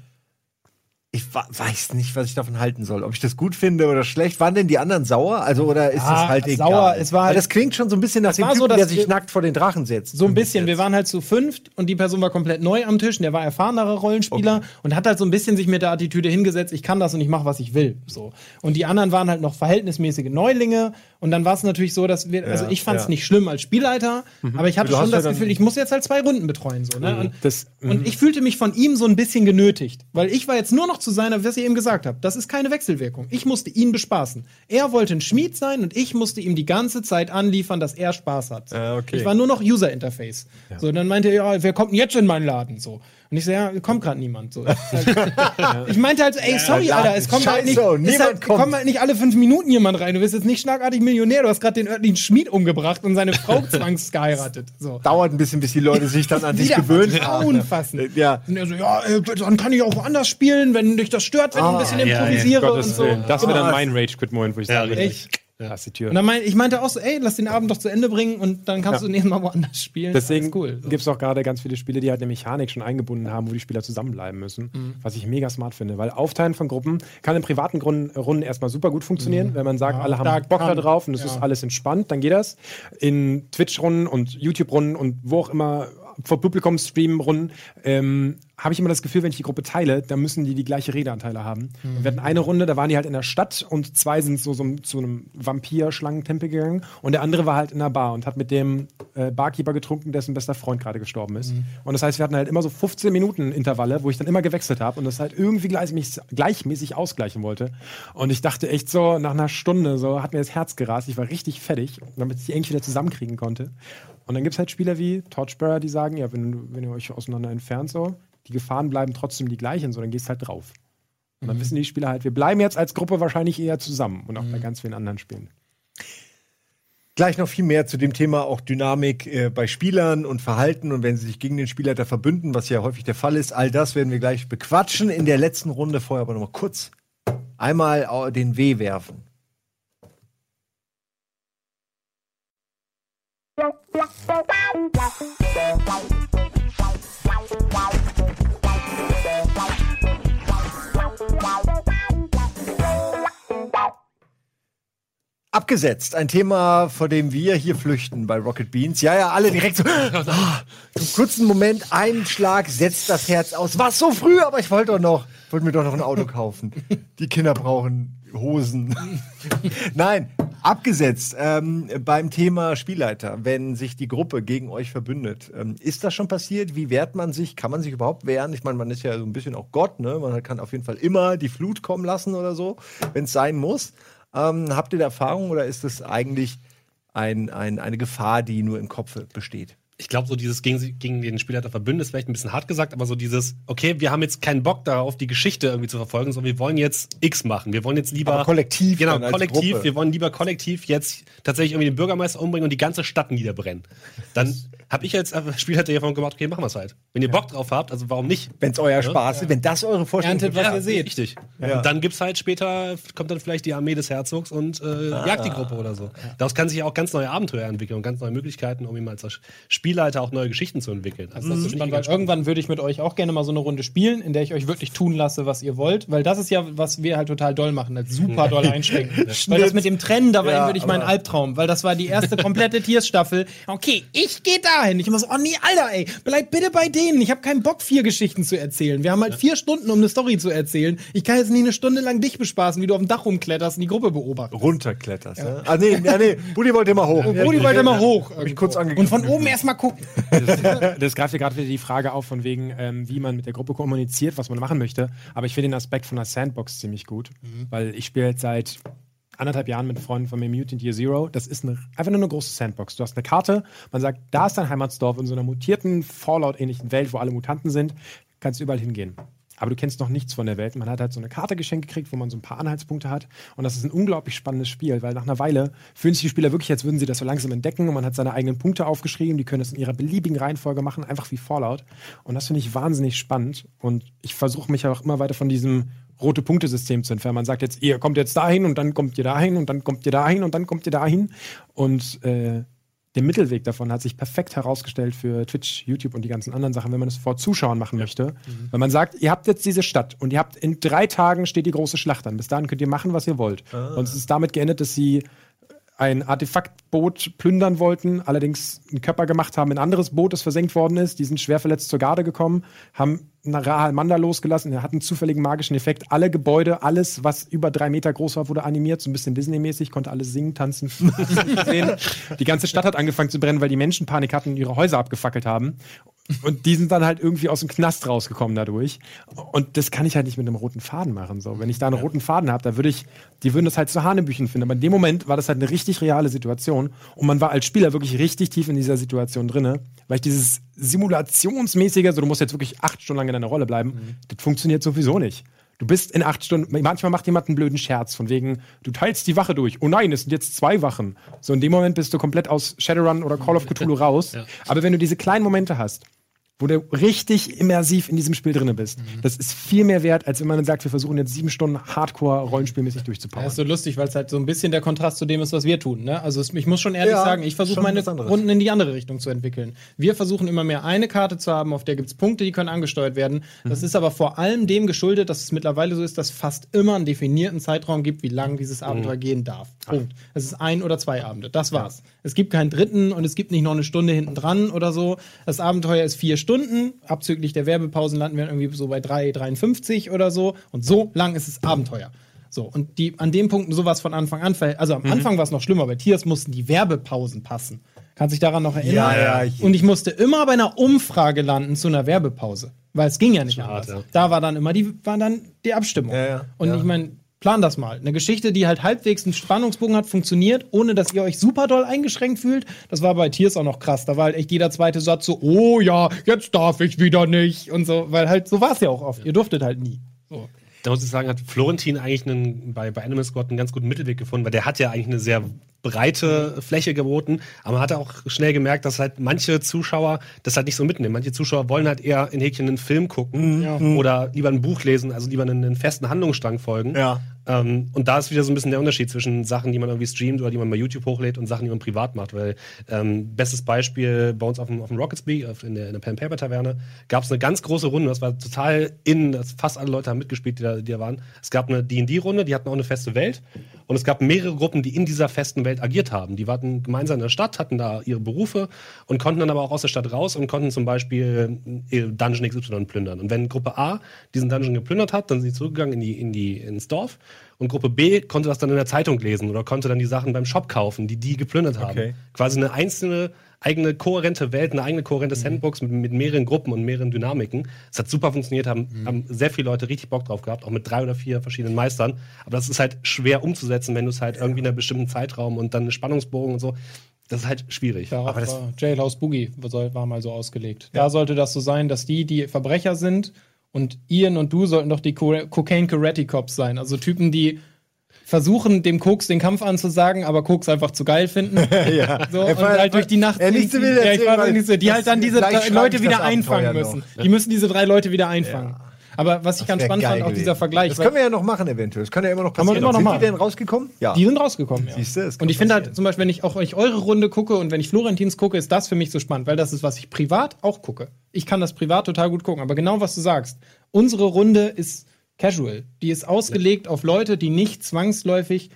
Ich weiß nicht, was ich davon halten soll. Ob ich das gut finde oder schlecht. Waren denn die anderen sauer? Also, oder ist Ja, es halt egal? sauer, es war Weil halt- das klingt schon so ein bisschen nach dem war so, Typen, der sich nackt vor den Drachen setzt. So ein bisschen. Wir waren halt zu fünft und die Person war komplett neu am Tisch und der war erfahrener Rollenspieler und hat halt so ein bisschen sich mit der Attitüde hingesetzt, ich kann das und ich mache, was ich will. So. Und die anderen waren halt noch verhältnismäßige Neulinge und dann war es natürlich so, dass wir, also ich fand es ja. nicht schlimm als Spielleiter, aber ich hatte Du schon das ja Gefühl, ich muss jetzt halt zwei Runden betreuen. So, ne? und, Das- und ich fühlte mich von ihm so ein bisschen genötigt, weil ich war jetzt nur noch zu seiner, was ihr eben gesagt habt, das ist keine Wechselwirkung. Ich musste ihn bespaßen. Er wollte ein Schmied sein und ich musste ihm die ganze Zeit anliefern, dass er Spaß hat. Ah, okay. Ich war nur noch User Interface. So, dann meinte er, ja, wer kommt denn jetzt in meinen Laden? So. Und ich so, ja, kommt gerade niemand. So. ich meinte halt so, ey, sorry, Alter, es kommt halt nicht, niemand halt, kommt. kommt halt nicht alle fünf Minuten jemand rein. Du bist jetzt nicht schlagartig Millionär, du hast gerade den örtlichen Schmied umgebracht und seine Frau zwangsgeheiratet. So. Dauert ein bisschen, bis die Leute sich dann an dich gewöhnt haben. unfassend. Ja. Und er so, ja, äh, dann kann ich auch woanders spielen, wenn dich das stört, wenn ich ein bisschen ja, ja, improvisiere und so. Das wäre Ah. dann mein Rage-Quit-Moment, wo ich Ja, sage, richtig. lass die Tür. Und dann mein, ich meinte auch so, ey, lass den Abend doch zu Ende bringen und dann kannst du nächstes Mal woanders spielen. Deswegen cool. So. gibt es auch gerade ganz viele Spiele, die halt eine Mechanik schon eingebunden haben, wo die Spieler zusammenbleiben müssen. Mhm. Was ich mega smart finde. Weil Aufteilen von Gruppen kann in privaten Runden, erstmal super gut funktionieren, wenn man sagt, Mhm. Ja, alle haben da Bock da kann- drauf und es ja. ist alles entspannt, dann geht das. In Twitch-Runden und YouTube-Runden und wo auch immer vor Publikum streamen-Runden ähm, habe ich immer das Gefühl, wenn ich die Gruppe teile, dann müssen die die gleiche Redeanteile haben. Mhm. Wir hatten eine Runde, da waren die halt in der Stadt und zwei sind so, so zu einem Vampir-Schlangentempel gegangen und der andere war halt in der Bar und hat mit dem äh, Barkeeper getrunken, dessen bester Freund gerade gestorben ist. Mhm. Und das heißt, wir hatten halt immer so 15 Minuten Intervalle, wo ich dann immer gewechselt habe und das halt irgendwie gleichmäßig, gleichmäßig ausgleichen wollte. Und ich dachte echt so, nach einer Stunde so hat mir das Herz gerast. Ich war richtig fertig, damit ich die irgendwie wieder zusammenkriegen konnte. Und dann gibt es halt Spieler wie Torchbearer, die sagen, ja, wenn, wenn ihr euch auseinander entfernt, so, die Gefahren bleiben trotzdem die gleichen, so, dann gehst halt drauf. Und dann wissen die Spieler halt, wir bleiben jetzt als Gruppe wahrscheinlich eher zusammen und auch bei ganz vielen anderen Spielen. Gleich noch viel mehr zu dem Thema auch Dynamik äh, bei Spielern und Verhalten und wenn sie sich gegen den Spielleiter verbünden, was ja häufig der Fall ist. All das werden wir gleich bequatschen in der letzten Runde. Vorher aber noch mal kurz einmal den W werfen. Abgesetzt, ein Thema, vor dem wir hier flüchten bei Rocket Beans. Ja, ja, alle direkt so. Ah, Zum kurzen Moment, ein Schlag setzt das Herz aus. Was so früh, aber ich wollte doch noch, wollte mir doch noch ein Auto kaufen. Die Kinder brauchen Hosen. Nein, abgesetzt ähm, beim Thema Spielleiter, wenn sich die Gruppe gegen euch verbündet. Ähm, ist das schon passiert? Wie wehrt man sich? Kann man sich überhaupt wehren? Ich meine, man ist ja so ein bisschen auch Gott, ne? Man kann auf jeden Fall immer die Flut kommen lassen oder so, wenn es sein muss. Ähm, habt ihr da Erfahrung oder ist das eigentlich ein, ein, eine Gefahr, die nur im Kopf besteht? Ich glaube, so dieses gegen, gegen den Spielleiter verbünden ist vielleicht ein bisschen hart gesagt, aber so dieses, okay, wir haben jetzt keinen Bock darauf, die Geschichte irgendwie zu verfolgen, sondern wir wollen jetzt X machen. Wir wollen jetzt lieber. Aber kollektiv Genau, kollektiv. Wir wollen lieber kollektiv jetzt tatsächlich irgendwie den Bürgermeister umbringen und die ganze Stadt niederbrennen. Dann hab ich als Spielleiter davon gemacht, okay, machen wir es halt. Wenn ihr Bock drauf habt, also warum nicht? Wenn es euer Spaß ist, wenn das eure Vorstellung Erntet, was ihr seht. Richtig. Ja. Und dann gibt's halt später, kommt dann vielleicht die Armee des Herzogs und äh, jagt die Gruppe oder so. Daraus kann sich ja auch ganz neue Abenteuer entwickeln und ganz neue Möglichkeiten, um ihm als Spielleiter auch neue Geschichten zu entwickeln. Also Das ist spannend, weil irgendwann würde ich mit euch auch gerne mal so eine Runde spielen, in der ich euch wirklich tun lasse, was ihr wollt, weil das ist ja, was wir halt total doll machen, das super doll einschränken. weil das mit dem Trennen, da war Ja, eben wirklich mein aber- Albtraum, weil das war die erste komplette Tiers-Staffel. Okay, ich gehe dahin. Ich immer so, oh nee, Alter, ey, bleib bitte bei denen. Ich habe keinen Bock, vier Geschichten zu erzählen. Wir haben halt vier Stunden, um eine Story zu erzählen. Ich kann jetzt nicht eine Stunde lang dich bespaßen, wie du auf dem Dach rumkletterst und die Gruppe beobachtest. runterkletterst. Ja. Ah, nee, ja, nee, Buddy wollte immer hoch. Rudi wollte immer hoch. Hab ich kurz angegriffen. Und von oben erstmal gucken. Das greift ja gerade wieder die Frage auf, von wegen, ähm, wie man mit der Gruppe kommuniziert, was man machen möchte. Aber ich finde den Aspekt von der Sandbox ziemlich gut, weil ich spiele jetzt seit anderthalb Jahren mit Freunden von mir Mutant Year Zero. Das ist eine, einfach nur eine große Sandbox. Du hast eine Karte, man sagt, da ist dein Heimatsdorf in so einer mutierten, Fallout-ähnlichen Welt, wo alle Mutanten sind, kannst überall hingehen. Aber du kennst noch nichts von der Welt. Man hat halt so eine Karte geschenkt gekriegt, wo man so ein paar Anhaltspunkte hat. Und das ist ein unglaublich spannendes Spiel, weil nach einer Weile fühlen sich die Spieler wirklich, als würden sie das so langsam entdecken. Und man hat seine eigenen Punkte aufgeschrieben. Die können das in ihrer beliebigen Reihenfolge machen, einfach wie Fallout. Und das finde ich wahnsinnig spannend. Und ich versuche mich auch immer weiter von diesem rote Punktesystem zu entfernen. Man sagt jetzt, ihr kommt jetzt dahin und dann kommt ihr dahin und dann kommt ihr dahin und dann kommt ihr dahin. Und äh, der Mittelweg davon hat sich perfekt herausgestellt für Twitch, YouTube und die ganzen anderen Sachen, wenn man es vor Zuschauern machen möchte. Wenn man sagt, ihr habt jetzt diese Stadt und ihr habt in drei Tagen steht die große Schlacht an. Bis dahin könnt ihr machen, was ihr wollt. Und es ist damit geendet, dass sie ein Artefaktboot plündern wollten, allerdings einen Körper gemacht haben, ein anderes Boot, das versenkt worden ist. Die sind schwer verletzt zur Garde gekommen, haben Rahal Manda losgelassen, der hat einen zufälligen magischen Effekt. Alle Gebäude, alles, was über drei Meter groß war, wurde animiert, so ein bisschen Disney-mäßig, konnte alles singen, tanzen, sehen. Die ganze Stadt hat angefangen zu brennen, weil die Menschen Panik hatten und ihre Häuser abgefackelt haben. Und die sind dann halt irgendwie aus dem Knast rausgekommen dadurch. Und das kann ich halt nicht mit einem roten Faden machen. So, wenn ich da einen roten Faden habe, da würde ich, die würden das halt zu Hanebüchen finden. Aber in dem Moment war das halt eine richtig reale Situation. Und man war als Spieler wirklich richtig tief in dieser Situation drinne, weil ich dieses simulationsmäßige, also du musst jetzt wirklich acht Stunden lang in deiner Rolle bleiben, das funktioniert sowieso nicht. Du bist in acht Stunden, manchmal macht jemand einen blöden Scherz von wegen, du teilst die Wache durch. Oh nein, es sind jetzt zwei Wachen. So in dem Moment bist du komplett aus Shadowrun oder Call of Cthulhu raus. Aber wenn du diese kleinen Momente hast, wo du richtig immersiv in diesem Spiel drinne bist, das ist viel mehr wert, als wenn man sagt, wir versuchen jetzt sieben Stunden Hardcore rollenspielmäßig Das durchzupowern. ist so lustig, weil es halt so ein bisschen der Kontrast zu dem ist, was wir tun. Ne? Also es, ich muss schon ehrlich Ja, sagen, ich versuche meine. Runden in die andere Richtung zu entwickeln. Wir versuchen immer mehr eine Karte zu haben, auf der gibt es Punkte, die können angesteuert werden. Das ist aber vor allem dem geschuldet, dass es mittlerweile so ist, dass fast immer einen definierten Zeitraum gibt, wie lang dieses Abenteuer gehen darf. Punkt. Es ist ein oder zwei Abende. Das war's. Es gibt keinen dritten und es gibt nicht noch eine Stunde hinten dran oder so. Das Abenteuer ist vier Stunden. Abzüglich der Werbepausen landen wir irgendwie so bei 3,53 oder so. Und so lang ist es Abenteuer. So, und die an dem Punkt sowas von Anfang an, also am Anfang war es noch schlimmer, bei Tiers mussten die Werbepausen passen. Kannst dich daran noch erinnern? Ja, ja, ich- und ich musste immer bei einer Umfrage landen zu einer Werbepause, weil es ging ja nicht hart, anders. Da war dann immer die, war dann die Abstimmung. Ja, ja, und ich meine, plan das mal. Eine Geschichte, die halt halbwegs einen Spannungsbogen hat, funktioniert, ohne dass ihr euch super doll eingeschränkt fühlt. Das war bei Tiers auch noch krass. Da war halt echt jeder zweite Satz so, oh ja, jetzt darf ich wieder nicht. Und so, weil halt, so war es ja auch oft. Ihr durftet halt nie. So. Da muss ich sagen, hat Florentin eigentlich einen, bei, bei Animal Squad einen ganz guten Mittelweg gefunden, weil der hat ja eigentlich eine sehr breite Fläche geboten, aber man hat auch schnell gemerkt, dass halt manche Zuschauer das halt nicht so mitnehmen. Manche Zuschauer wollen halt eher in Häkchen einen Film gucken oder lieber ein Buch lesen, also lieber einen, einen festen Handlungsstrang folgen. Ja. Ähm, und da ist wieder so ein bisschen der Unterschied zwischen Sachen, die man irgendwie streamt oder die man bei YouTube hochlädt und Sachen, die man privat macht. Weil ähm, bestes Beispiel bei uns auf dem, auf dem Rocket Speak, auf- in der, in der Pen Paper Taverne, gab es eine ganz große Runde. Das war total in, das fast alle Leute haben mitgespielt, die da, die da waren. Es gab eine D&D-Runde, die hatten auch eine feste Welt. Und es gab mehrere Gruppen, die in dieser festen Welt agiert haben. Die waren gemeinsam in der Stadt, hatten da ihre Berufe und konnten dann aber auch aus der Stadt raus und konnten zum Beispiel äh, Dungeon XY plündern. Und wenn Gruppe A diesen Dungeon geplündert hat, dann sind sie zurückgegangen in die, in die, ins Dorf. Und Gruppe B konnte das dann in der Zeitung lesen oder konnte dann die Sachen beim Shop kaufen, die die geplündert haben. Okay. Quasi eine einzelne, eigene kohärente Welt, eine eigene kohärente Sandbox mit, mit mehreren Gruppen und mehreren Dynamiken. Es hat super funktioniert, haben, haben sehr viele Leute richtig Bock drauf gehabt, auch mit drei oder vier verschiedenen Meistern. Aber das ist halt schwer umzusetzen, wenn du es halt irgendwie in einem bestimmten Zeitraum und dann einen Spannungsbogen und so. Das ist halt schwierig. Darauf Aber das- war Jailhouse Boogie war mal so ausgelegt. Da sollte das so sein, dass die, die Verbrecher sind und Ian und du sollten doch die Co Cocaine Karate Cops sein. Also Typen, die versuchen, dem Koks den Kampf anzusagen, aber Koks einfach zu geil finden. ja. So, und war- halt durch die Nacht. Er nicht so will ja, ich war nicht so, die das- halt dann diese drei Leute wieder das einfangen Abenteuer müssen. noch. Die müssen diese drei Leute wieder einfangen. Aber was ich ganz Wär spannend fand, auch gewesen. dieser Vergleich, Das können wir ja noch machen, eventuell. Das kann ja immer noch Kann man passieren. immer noch Sind machen. die denn rausgekommen? Ja. Die sind rausgekommen, ja. Es kann und ich finde halt passieren. zum Beispiel, wenn ich auch euch eure Runde gucke und wenn ich Florentins gucke, ist das für mich so spannend, weil das ist, was ich privat auch gucke. Ich kann das privat total gut gucken, aber genau was du sagst. Unsere Runde ist casual. Die ist ausgelegt auf Leute, die nicht zwangsläufig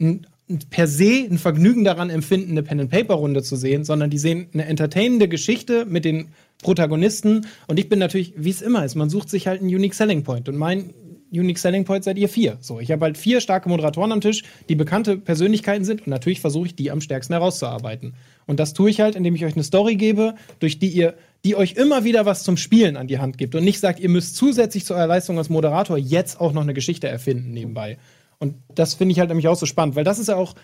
ein, per se ein Vergnügen daran empfinden, eine Pen-and-Paper-Runde zu sehen, sondern die sehen eine entertainende Geschichte mit den Protagonisten. Und ich bin natürlich, wie es immer ist, man sucht sich halt einen Unique Selling Point. Und mein Unique Selling Point seid ihr vier. So, ich habe halt vier starke Moderatoren am Tisch, die bekannte Persönlichkeiten sind. Und natürlich versuche ich, die am stärksten herauszuarbeiten. Und das tue ich halt, indem ich euch eine Story gebe, durch die ihr die euch immer wieder was zum Spielen an die Hand gibt und nicht sagt, ihr müsst zusätzlich zu eurer Leistung als Moderator jetzt auch noch eine Geschichte erfinden nebenbei. Und das finde ich halt nämlich auch so spannend, weil das ist ja auch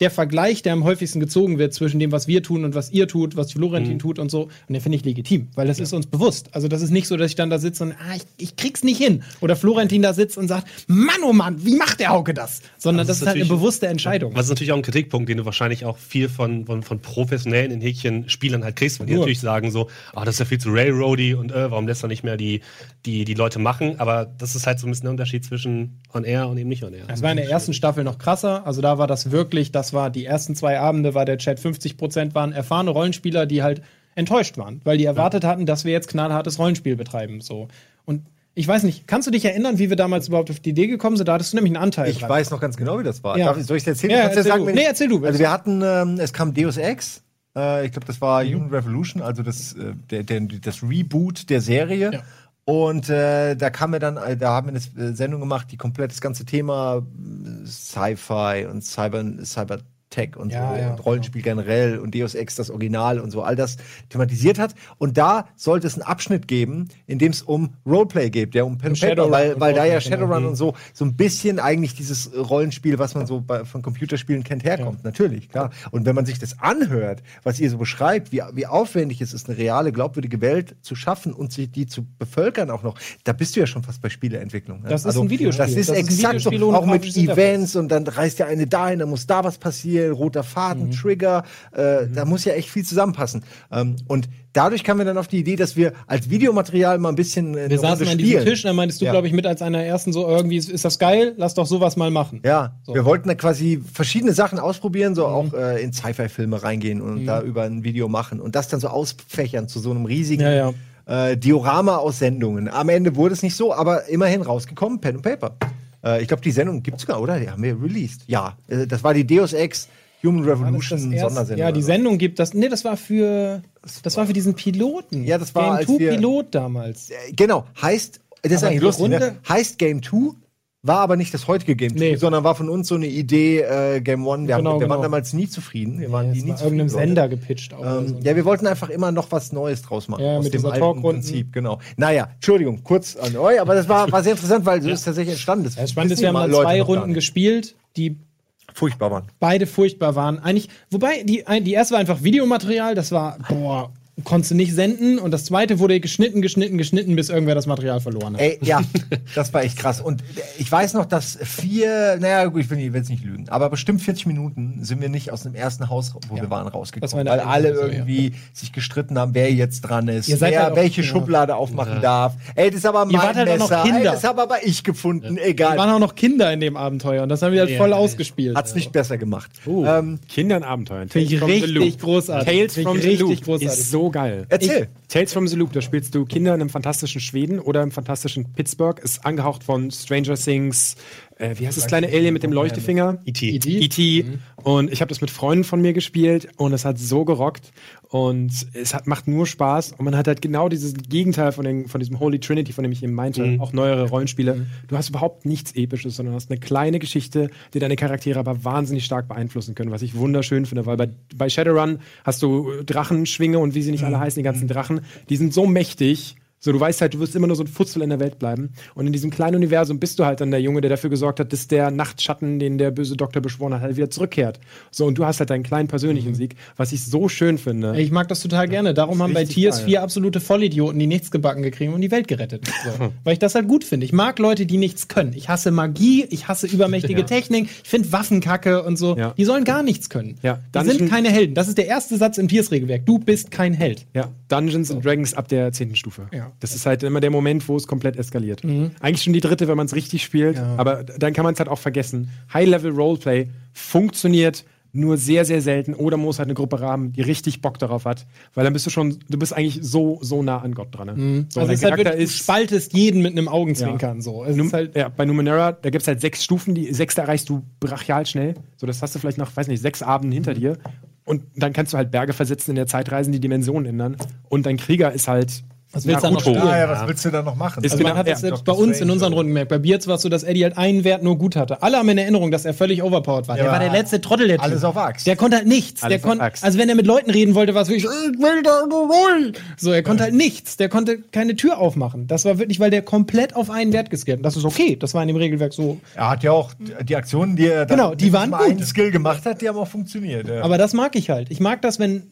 der Vergleich, der am häufigsten gezogen wird zwischen dem, was wir tun und was ihr tut, was Florentin tut und so. Und den finde ich legitim, weil das ist uns bewusst. Also das ist nicht so, dass ich dann da sitze und ah, ich, ich krieg's nicht hin. Oder Florentin da sitzt und sagt, Mann, oh Mann, wie macht der Hauke das? Sondern das, Das ist halt eine bewusste Entscheidung. Was ist natürlich auch ein Kritikpunkt, den du wahrscheinlich auch viel von, von, von professionellen in Häkchen Spielern halt kriegst, weil die Nur. natürlich sagen so, ah, das ist ja viel zu railroady und äh, warum lässt er nicht mehr die, die, die Leute machen? Aber das ist halt so ein bisschen der Unterschied zwischen on air und eben nicht on air. Das war in der ersten Staffel noch krasser. Also da war das wirklich, das war die ersten zwei Abende, war der Chat 50% waren erfahrene Rollenspieler, die halt enttäuscht waren, weil die erwartet hatten, dass wir jetzt knallhartes Rollenspiel betreiben. So. Und ich weiß nicht, kannst du dich erinnern, wie wir damals überhaupt auf die Idee gekommen sind? Da hattest du nämlich einen Anteil. Ich dran. weiß noch ganz genau, wie das war. Ja. Darf ich, soll ich es erzählen? Ja, erzähl sagen, du. Nee, erzähl du. Also wir hatten, ähm, es kam Deus Ex. Äh, ich glaube, das war Mhm. Human Revolution, also das, äh, der, der, das Reboot der Serie. Ja. Und äh, da kam mir dann, äh, da haben wir eine äh, Sendung gemacht, die komplett das ganze Thema äh, Sci-Fi und Cyber, Cyber Tech und Ja, so ja, und Rollenspiel generell und Deus Ex das Original und so all das thematisiert hat. Und da sollte es einen Abschnitt geben, in dem es um Roleplay geht, der um Pen Paper, weil, weil da ja genau. Shadowrun und so so ein bisschen eigentlich dieses Rollenspiel, was man so bei, von Computerspielen kennt, herkommt. Natürlich, klar. Und wenn man sich das anhört, was ihr so beschreibt, wie, wie aufwendig es ist, eine reale, glaubwürdige Welt zu schaffen und sich die zu bevölkern auch noch, da bist du ja schon fast bei Spieleentwicklung. ne? Das ist ein Videospiel. Das ist Das ist exakt so, auch mit. Events und dann reißt ja eine dahin, dann muss da was passieren, roter Mhm. Faden, Trigger, äh, da muss ja echt viel zusammenpassen. Ähm, und dadurch kamen wir dann auf die Idee, dass wir als Videomaterial mal ein bisschen äh, wir saßen an diesem Tisch, dann meintest du, Ja. glaube ich, mit als einer ersten so irgendwie, ist das geil? Lass doch sowas mal machen. Ja, So. wir wollten da quasi verschiedene Sachen ausprobieren, Mhm. so auch äh, in Sci-Fi-Filme reingehen und da über ein Video machen und das dann so ausfächern zu so einem riesigen Ja, ja. Äh, Diorama aus Sendungen. Am Ende wurde es nicht so, aber immerhin rausgekommen, Pen and Paper. Äh, ich glaube, die Sendung gibt's sogar, oder? Die haben wir released. Ja, äh, das war die Deus Ex Human Revolution das? Sondersendung. Ja, die. Sendung gibt das. Nee, das war für. Das war für diesen Piloten. Ja, das war, Game als 2 wir- Pilot damals. Äh, Genau, heißt, das ist Aber eigentlich lustig, ne? Heißt Game 2, war aber nicht das heutige Game 2, Nee. sondern war von uns so eine Idee, äh, Game 1. Wir, haben, Genau, wir genau. waren damals nie zufrieden. Wir waren Ja, die es nie war zufrieden. irgendeinem Leute. Sender gepitcht. Auch Ähm, so. ja, wir wollten einfach immer noch was Neues draus machen. Ja, aus mit dem alten. Prinzip, genau. Naja, Entschuldigung, kurz an euch, aber das war, war sehr interessant, weil so ist tatsächlich entstanden. Das Das Spannende ist, wir haben mal Leute zwei Runden gespielt, die Furchtbar waren. beide furchtbar waren. Eigentlich, wobei, die, die erste war einfach Videomaterial, das war, boah, konntest du nicht senden. Und das zweite wurde geschnitten, geschnitten, geschnitten, bis irgendwer das Material verloren hat. Ey, ja, das war echt krass. Und äh, ich weiß noch, dass vier, naja, gut, ich will jetzt nicht lügen, aber bestimmt 40 Minuten sind wir nicht aus dem ersten Haus, wo wir waren, rausgekommen. Weil alle irgendwie sich gestritten haben, wer jetzt dran ist, Ihr seid wer halt welche ja. Schublade aufmachen darf. Ey, das ist aber mein wart halt Messer. Ey, Kinder. das habe aber ich gefunden. Da Egal. waren auch noch Kinder in dem Abenteuer und das haben wir halt voll Ja, ausgespielt. Hat's nicht besser gemacht. Uh, Ähm, Kinder in Abenteuern. Finde ich richtig Loop. großartig. Tales from the richtig Loop großartig. ist so geil. erzähl. Tales from the Loop, da spielst du Kinder in einem fantastischen Schweden oder im fantastischen Pittsburgh, ist angehaucht von Stranger Things, äh, wie heißt das kleine Alien mit dem Leuchtefinger? E.T. E.T. E.T. Und ich habe das mit Freunden von mir gespielt und es hat so gerockt und es hat, macht nur Spaß. Und man hat halt genau dieses Gegenteil von, den, von diesem Holy Trinity, von dem ich eben meinte, auch neuere Rollenspiele. Du hast überhaupt nichts Episches, sondern hast eine kleine Geschichte, die deine Charaktere aber wahnsinnig stark beeinflussen können, was ich wunderschön finde, weil bei, bei Shadowrun hast du Drachenschwinge und wie sie nicht alle heißen, die ganzen Drachen, die sind so mächtig, So, du weißt halt, du wirst immer nur so ein Futzel in der Welt bleiben. Und in diesem kleinen Universum bist du halt dann der Junge, der dafür gesorgt hat, dass der Nachtschatten, den der böse Doktor beschworen hat, halt wieder zurückkehrt. So, und du hast halt deinen kleinen persönlichen Sieg, was ich so schön finde. Ich mag das total gerne. Darum haben bei Tiers geil. vier absolute Vollidioten, die nichts gebacken gekriegt und die Welt gerettet. So. Weil ich das halt gut finde. Ich mag Leute, die nichts können. Ich hasse Magie, ich hasse übermächtige Technik, ich finde Waffenkacke und so. Ja. Die sollen gar nichts können. Ja. Die sind keine Helden. Das ist der erste Satz im Tiers-Regelwerk. Du bist kein Held. Ja, Dungeons and Dragons ab der zehnten Stufe. Ja. Das ist halt immer der Moment, wo es komplett eskaliert. Eigentlich schon die dritte, wenn man es richtig spielt, aber dann kann man es halt auch vergessen. High-Level-Roleplay funktioniert nur sehr, sehr selten oder muss halt eine Gruppe haben, die richtig Bock darauf hat, weil dann bist du schon, du bist eigentlich so, so nah an Gott dran. Ne? So, Also es ist halt du spaltest jeden mit einem Augenzwinkern. So. Num ist halt, ja, bei Numenera, da gibt es halt sechs Stufen, die sechste erreichst du brachial schnell. So, das hast du vielleicht nach, weiß nicht, sechs Abenden hinter dir. Und dann kannst du halt Berge versetzen in der Zeit reisen, die Dimensionen ändern. Und dein Krieger ist halt. Was willst du da noch spielen? Ah ja, was willst du da noch machen? Ist Also man genau- hat ja, das selbst bei uns in unseren? Runden gemerkt. Bei Bierz war es so, dass Eddie halt einen Wert nur gut hatte. Alle haben in Erinnerung, dass er völlig overpowered war. Ja, der war der letzte Trottel der alles Typ. auf Axt. Der konnte halt nichts. Alles der auf kon Axt. also wenn er mit Leuten reden wollte, war es wirklich, ich will da nur rein. So, er konnte halt nichts. Der konnte keine Tür aufmachen. Das war wirklich, weil der komplett auf einen Wert geskillt. hat. Das ist okay. Das war in dem Regelwerk so. Er hat ja auch die Aktionen, die er dann Genau, die waren gut. einen Skill gemacht hat, die haben auch funktioniert. Ja. Aber das mag ich halt. Ich mag das, wenn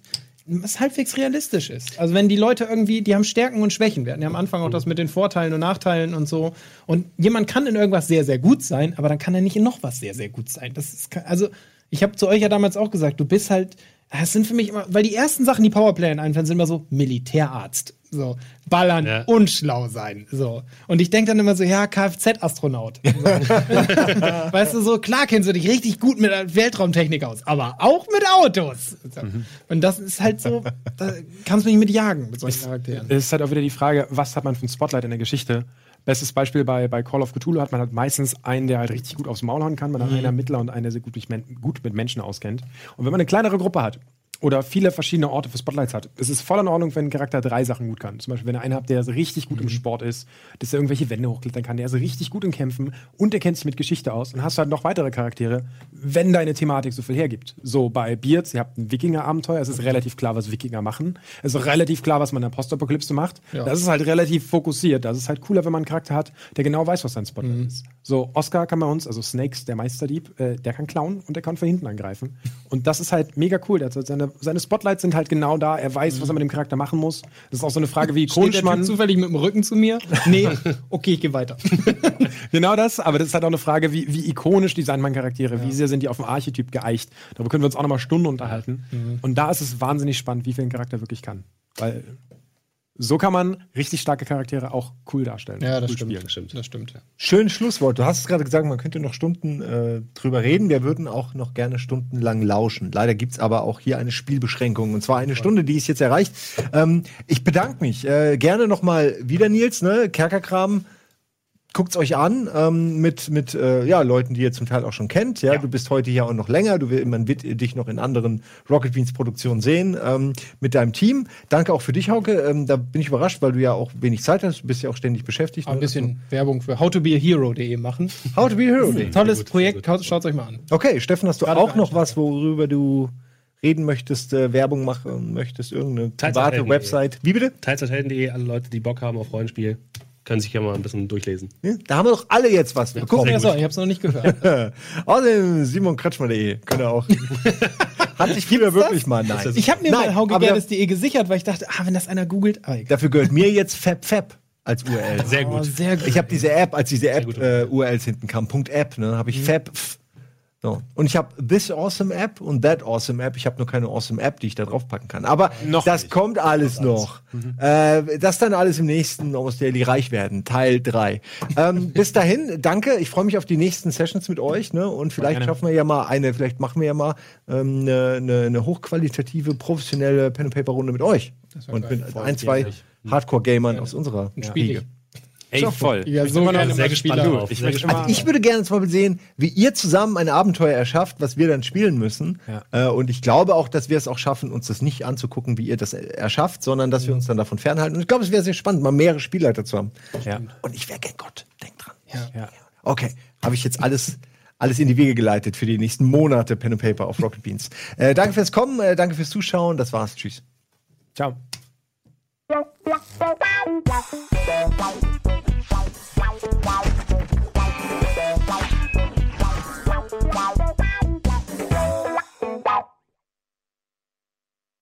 es halbwegs realistisch ist. Also wenn die Leute irgendwie, die haben Stärken und Schwächen. Wir hatten ja am Anfang auch das mit den Vorteilen und Nachteilen und so. Und jemand kann in irgendwas sehr, sehr gut sein, aber dann kann er nicht in noch was sehr, sehr gut sein. Das ist, also ich habe zu euch ja damals auch gesagt, du bist halt, das sind für mich immer, weil die ersten Sachen, die Powerplayer einfallen, sind immer so Militärarzt. So, ballern Ja. und schlau sein. So. Und ich denke dann immer so, ja, Kfz-Astronaut. So. weißt du, so klar kennst du dich richtig gut mit der Weltraumtechnik aus, aber auch mit Autos. So. Und das ist halt so, da kannst du mich mit jagen mit solchen Charakteren. Es ist halt auch wieder die Frage, was hat man für ein Spotlight in der Geschichte? Bestes Beispiel bei, bei Call of Cthulhu hat man halt meistens einen, der halt richtig gut aufs Maul hauen kann, man hat einen Ermittler und einen, der sich gut, gut mit Menschen auskennt. Und wenn man eine kleinere Gruppe hat oder viele verschiedene Orte für Spotlights hat, ist es voll in Ordnung, wenn ein Charakter drei Sachen gut kann. Zum Beispiel, wenn ihr einen habt, der so richtig gut im Sport ist, dass er irgendwelche Wände hochklettern kann, der ist richtig gut im Kämpfen und der kennt sich mit Geschichte aus. Und hast halt noch weitere Charaktere, wenn deine Thematik so viel hergibt. So bei Beards, ihr habt ein Wikinger-Abenteuer, es ist relativ klar, was Wikinger machen. Es ist relativ klar, was man in der Postapokalypse macht. Das ist halt relativ fokussiert. Das ist halt cooler, wenn man einen Charakter hat, der genau weiß, was sein Spotlight ist. So, Oscar kann bei uns, also Snakes, der Meisterdieb, äh, der kann klauen und der kann von hinten angreifen. Und das ist halt mega cool. Der hat halt seine, seine Spotlights sind halt genau da. Er weiß, was er mit dem Charakter machen muss. Das ist auch so eine Frage, wie. Typ zufällig mit dem Rücken zu mir? Nee, okay, ich gehe weiter. Genau das, aber das ist halt auch eine Frage, wie, wie ikonisch designt man Charaktere, wie sehr sind die auf dem Archetyp geeicht. Darüber können wir uns auch nochmal Stunden unterhalten. Und da ist es wahnsinnig spannend, wie viel ein Charakter wirklich kann. Weil so kann man richtig starke Charaktere auch cool darstellen. Ja, das cool stimmt. spielen. stimmt. Das stimmt, ja. Schönes Schlusswort. Du hast es gerade gesagt, man könnte noch Stunden äh, drüber reden. Wir würden auch noch gerne stundenlang lauschen. Leider gibt's aber auch hier eine Spielbeschränkung. Und zwar eine Stunde, die ist jetzt erreicht. Ähm, ich bedanke mich. Äh, gerne noch mal wieder, Nils. Ne? Kerkerkram. Guckt's euch an ähm, mit mit äh, ja Leuten, die ihr zum Teil auch schon kennt. Ja, du bist heute hier auch noch länger. Du will, man wird dich noch in anderen Rocket Beans Produktionen sehen ähm, mit deinem Team. Danke auch für dich, Hauke. Ähm, da bin ich überrascht, weil du ja auch wenig Zeit hast. Du bist ja auch ständig beschäftigt. Ein ne? bisschen Werbung für howtobeahero.de machen. How to be a hero. Tolles gut, Projekt, schaut euch mal an. Okay, Steffen, hast du Gerade auch noch was, worüber du reden möchtest, äh, Werbung machen möchtest, irgendeine private. Website? Wie bitte? Teilzeithelden.de, alle Leute, die Bock haben auf Rollenspiel, können sich ja mal ein bisschen durchlesen. Ja, Da haben wir doch alle jetzt was bekommen. Guck mir das an, ich hab's noch nicht gehört. Außerdem simonkretschmer.de könnt ihr auch. Hat sich früher wirklich mal. Nein. Ich habe mir Nein, mal haugegerdes.de gesichert, weil ich dachte, ah, wenn das einer googelt, ah. Dafür gehört mir jetzt FabFab als URL. Sehr Oh, gut. sehr gut. Ich habe diese App, als diese App gut. äh, URLs hinten kam, Punkt App, ne, habe ich Fab. So. Und ich habe This Awesome App und That Awesome App. Ich habe nur keine Awesome App, die ich da draufpacken kann. Aber Noch das nicht. kommt alles noch. Äh, das dann alles im nächsten Almost Daily reich werden, Teil 3. ähm, bis dahin, danke. Ich freue mich auf die nächsten Sessions mit euch. Ne? Und vielleicht gerne. schaffen wir ja mal eine, vielleicht machen wir ja mal ähm, eine, eine, eine hochqualitative, professionelle Pen and Paper Runde mit euch. Und geil. mit ein, zwei Hardcore-Gamern aus unserer Riege. Ich. Ey, voll. Ja, Ich so bin immer noch gerne sehr gespannt drauf. Ich Also ich würde gerne jetzt mal sehen, wie ihr zusammen ein Abenteuer erschafft, was wir dann spielen müssen. Ja. Äh, und ich glaube auch, dass wir es auch schaffen, uns das nicht anzugucken, wie ihr das erschafft, sondern dass wir uns dann davon fernhalten. Und ich glaube, es wäre sehr spannend, mal mehrere Spielleiter zu haben. Ja. Und ich wäre gern Gott. Denkt dran. Ja. Okay, habe ich jetzt alles. Alles in die Wege geleitet für die nächsten Monate Pen and Paper auf Rocket Beans. Äh, danke fürs Kommen, äh, danke fürs Zuschauen. Das war's. Tschüss. Ciao. Wow.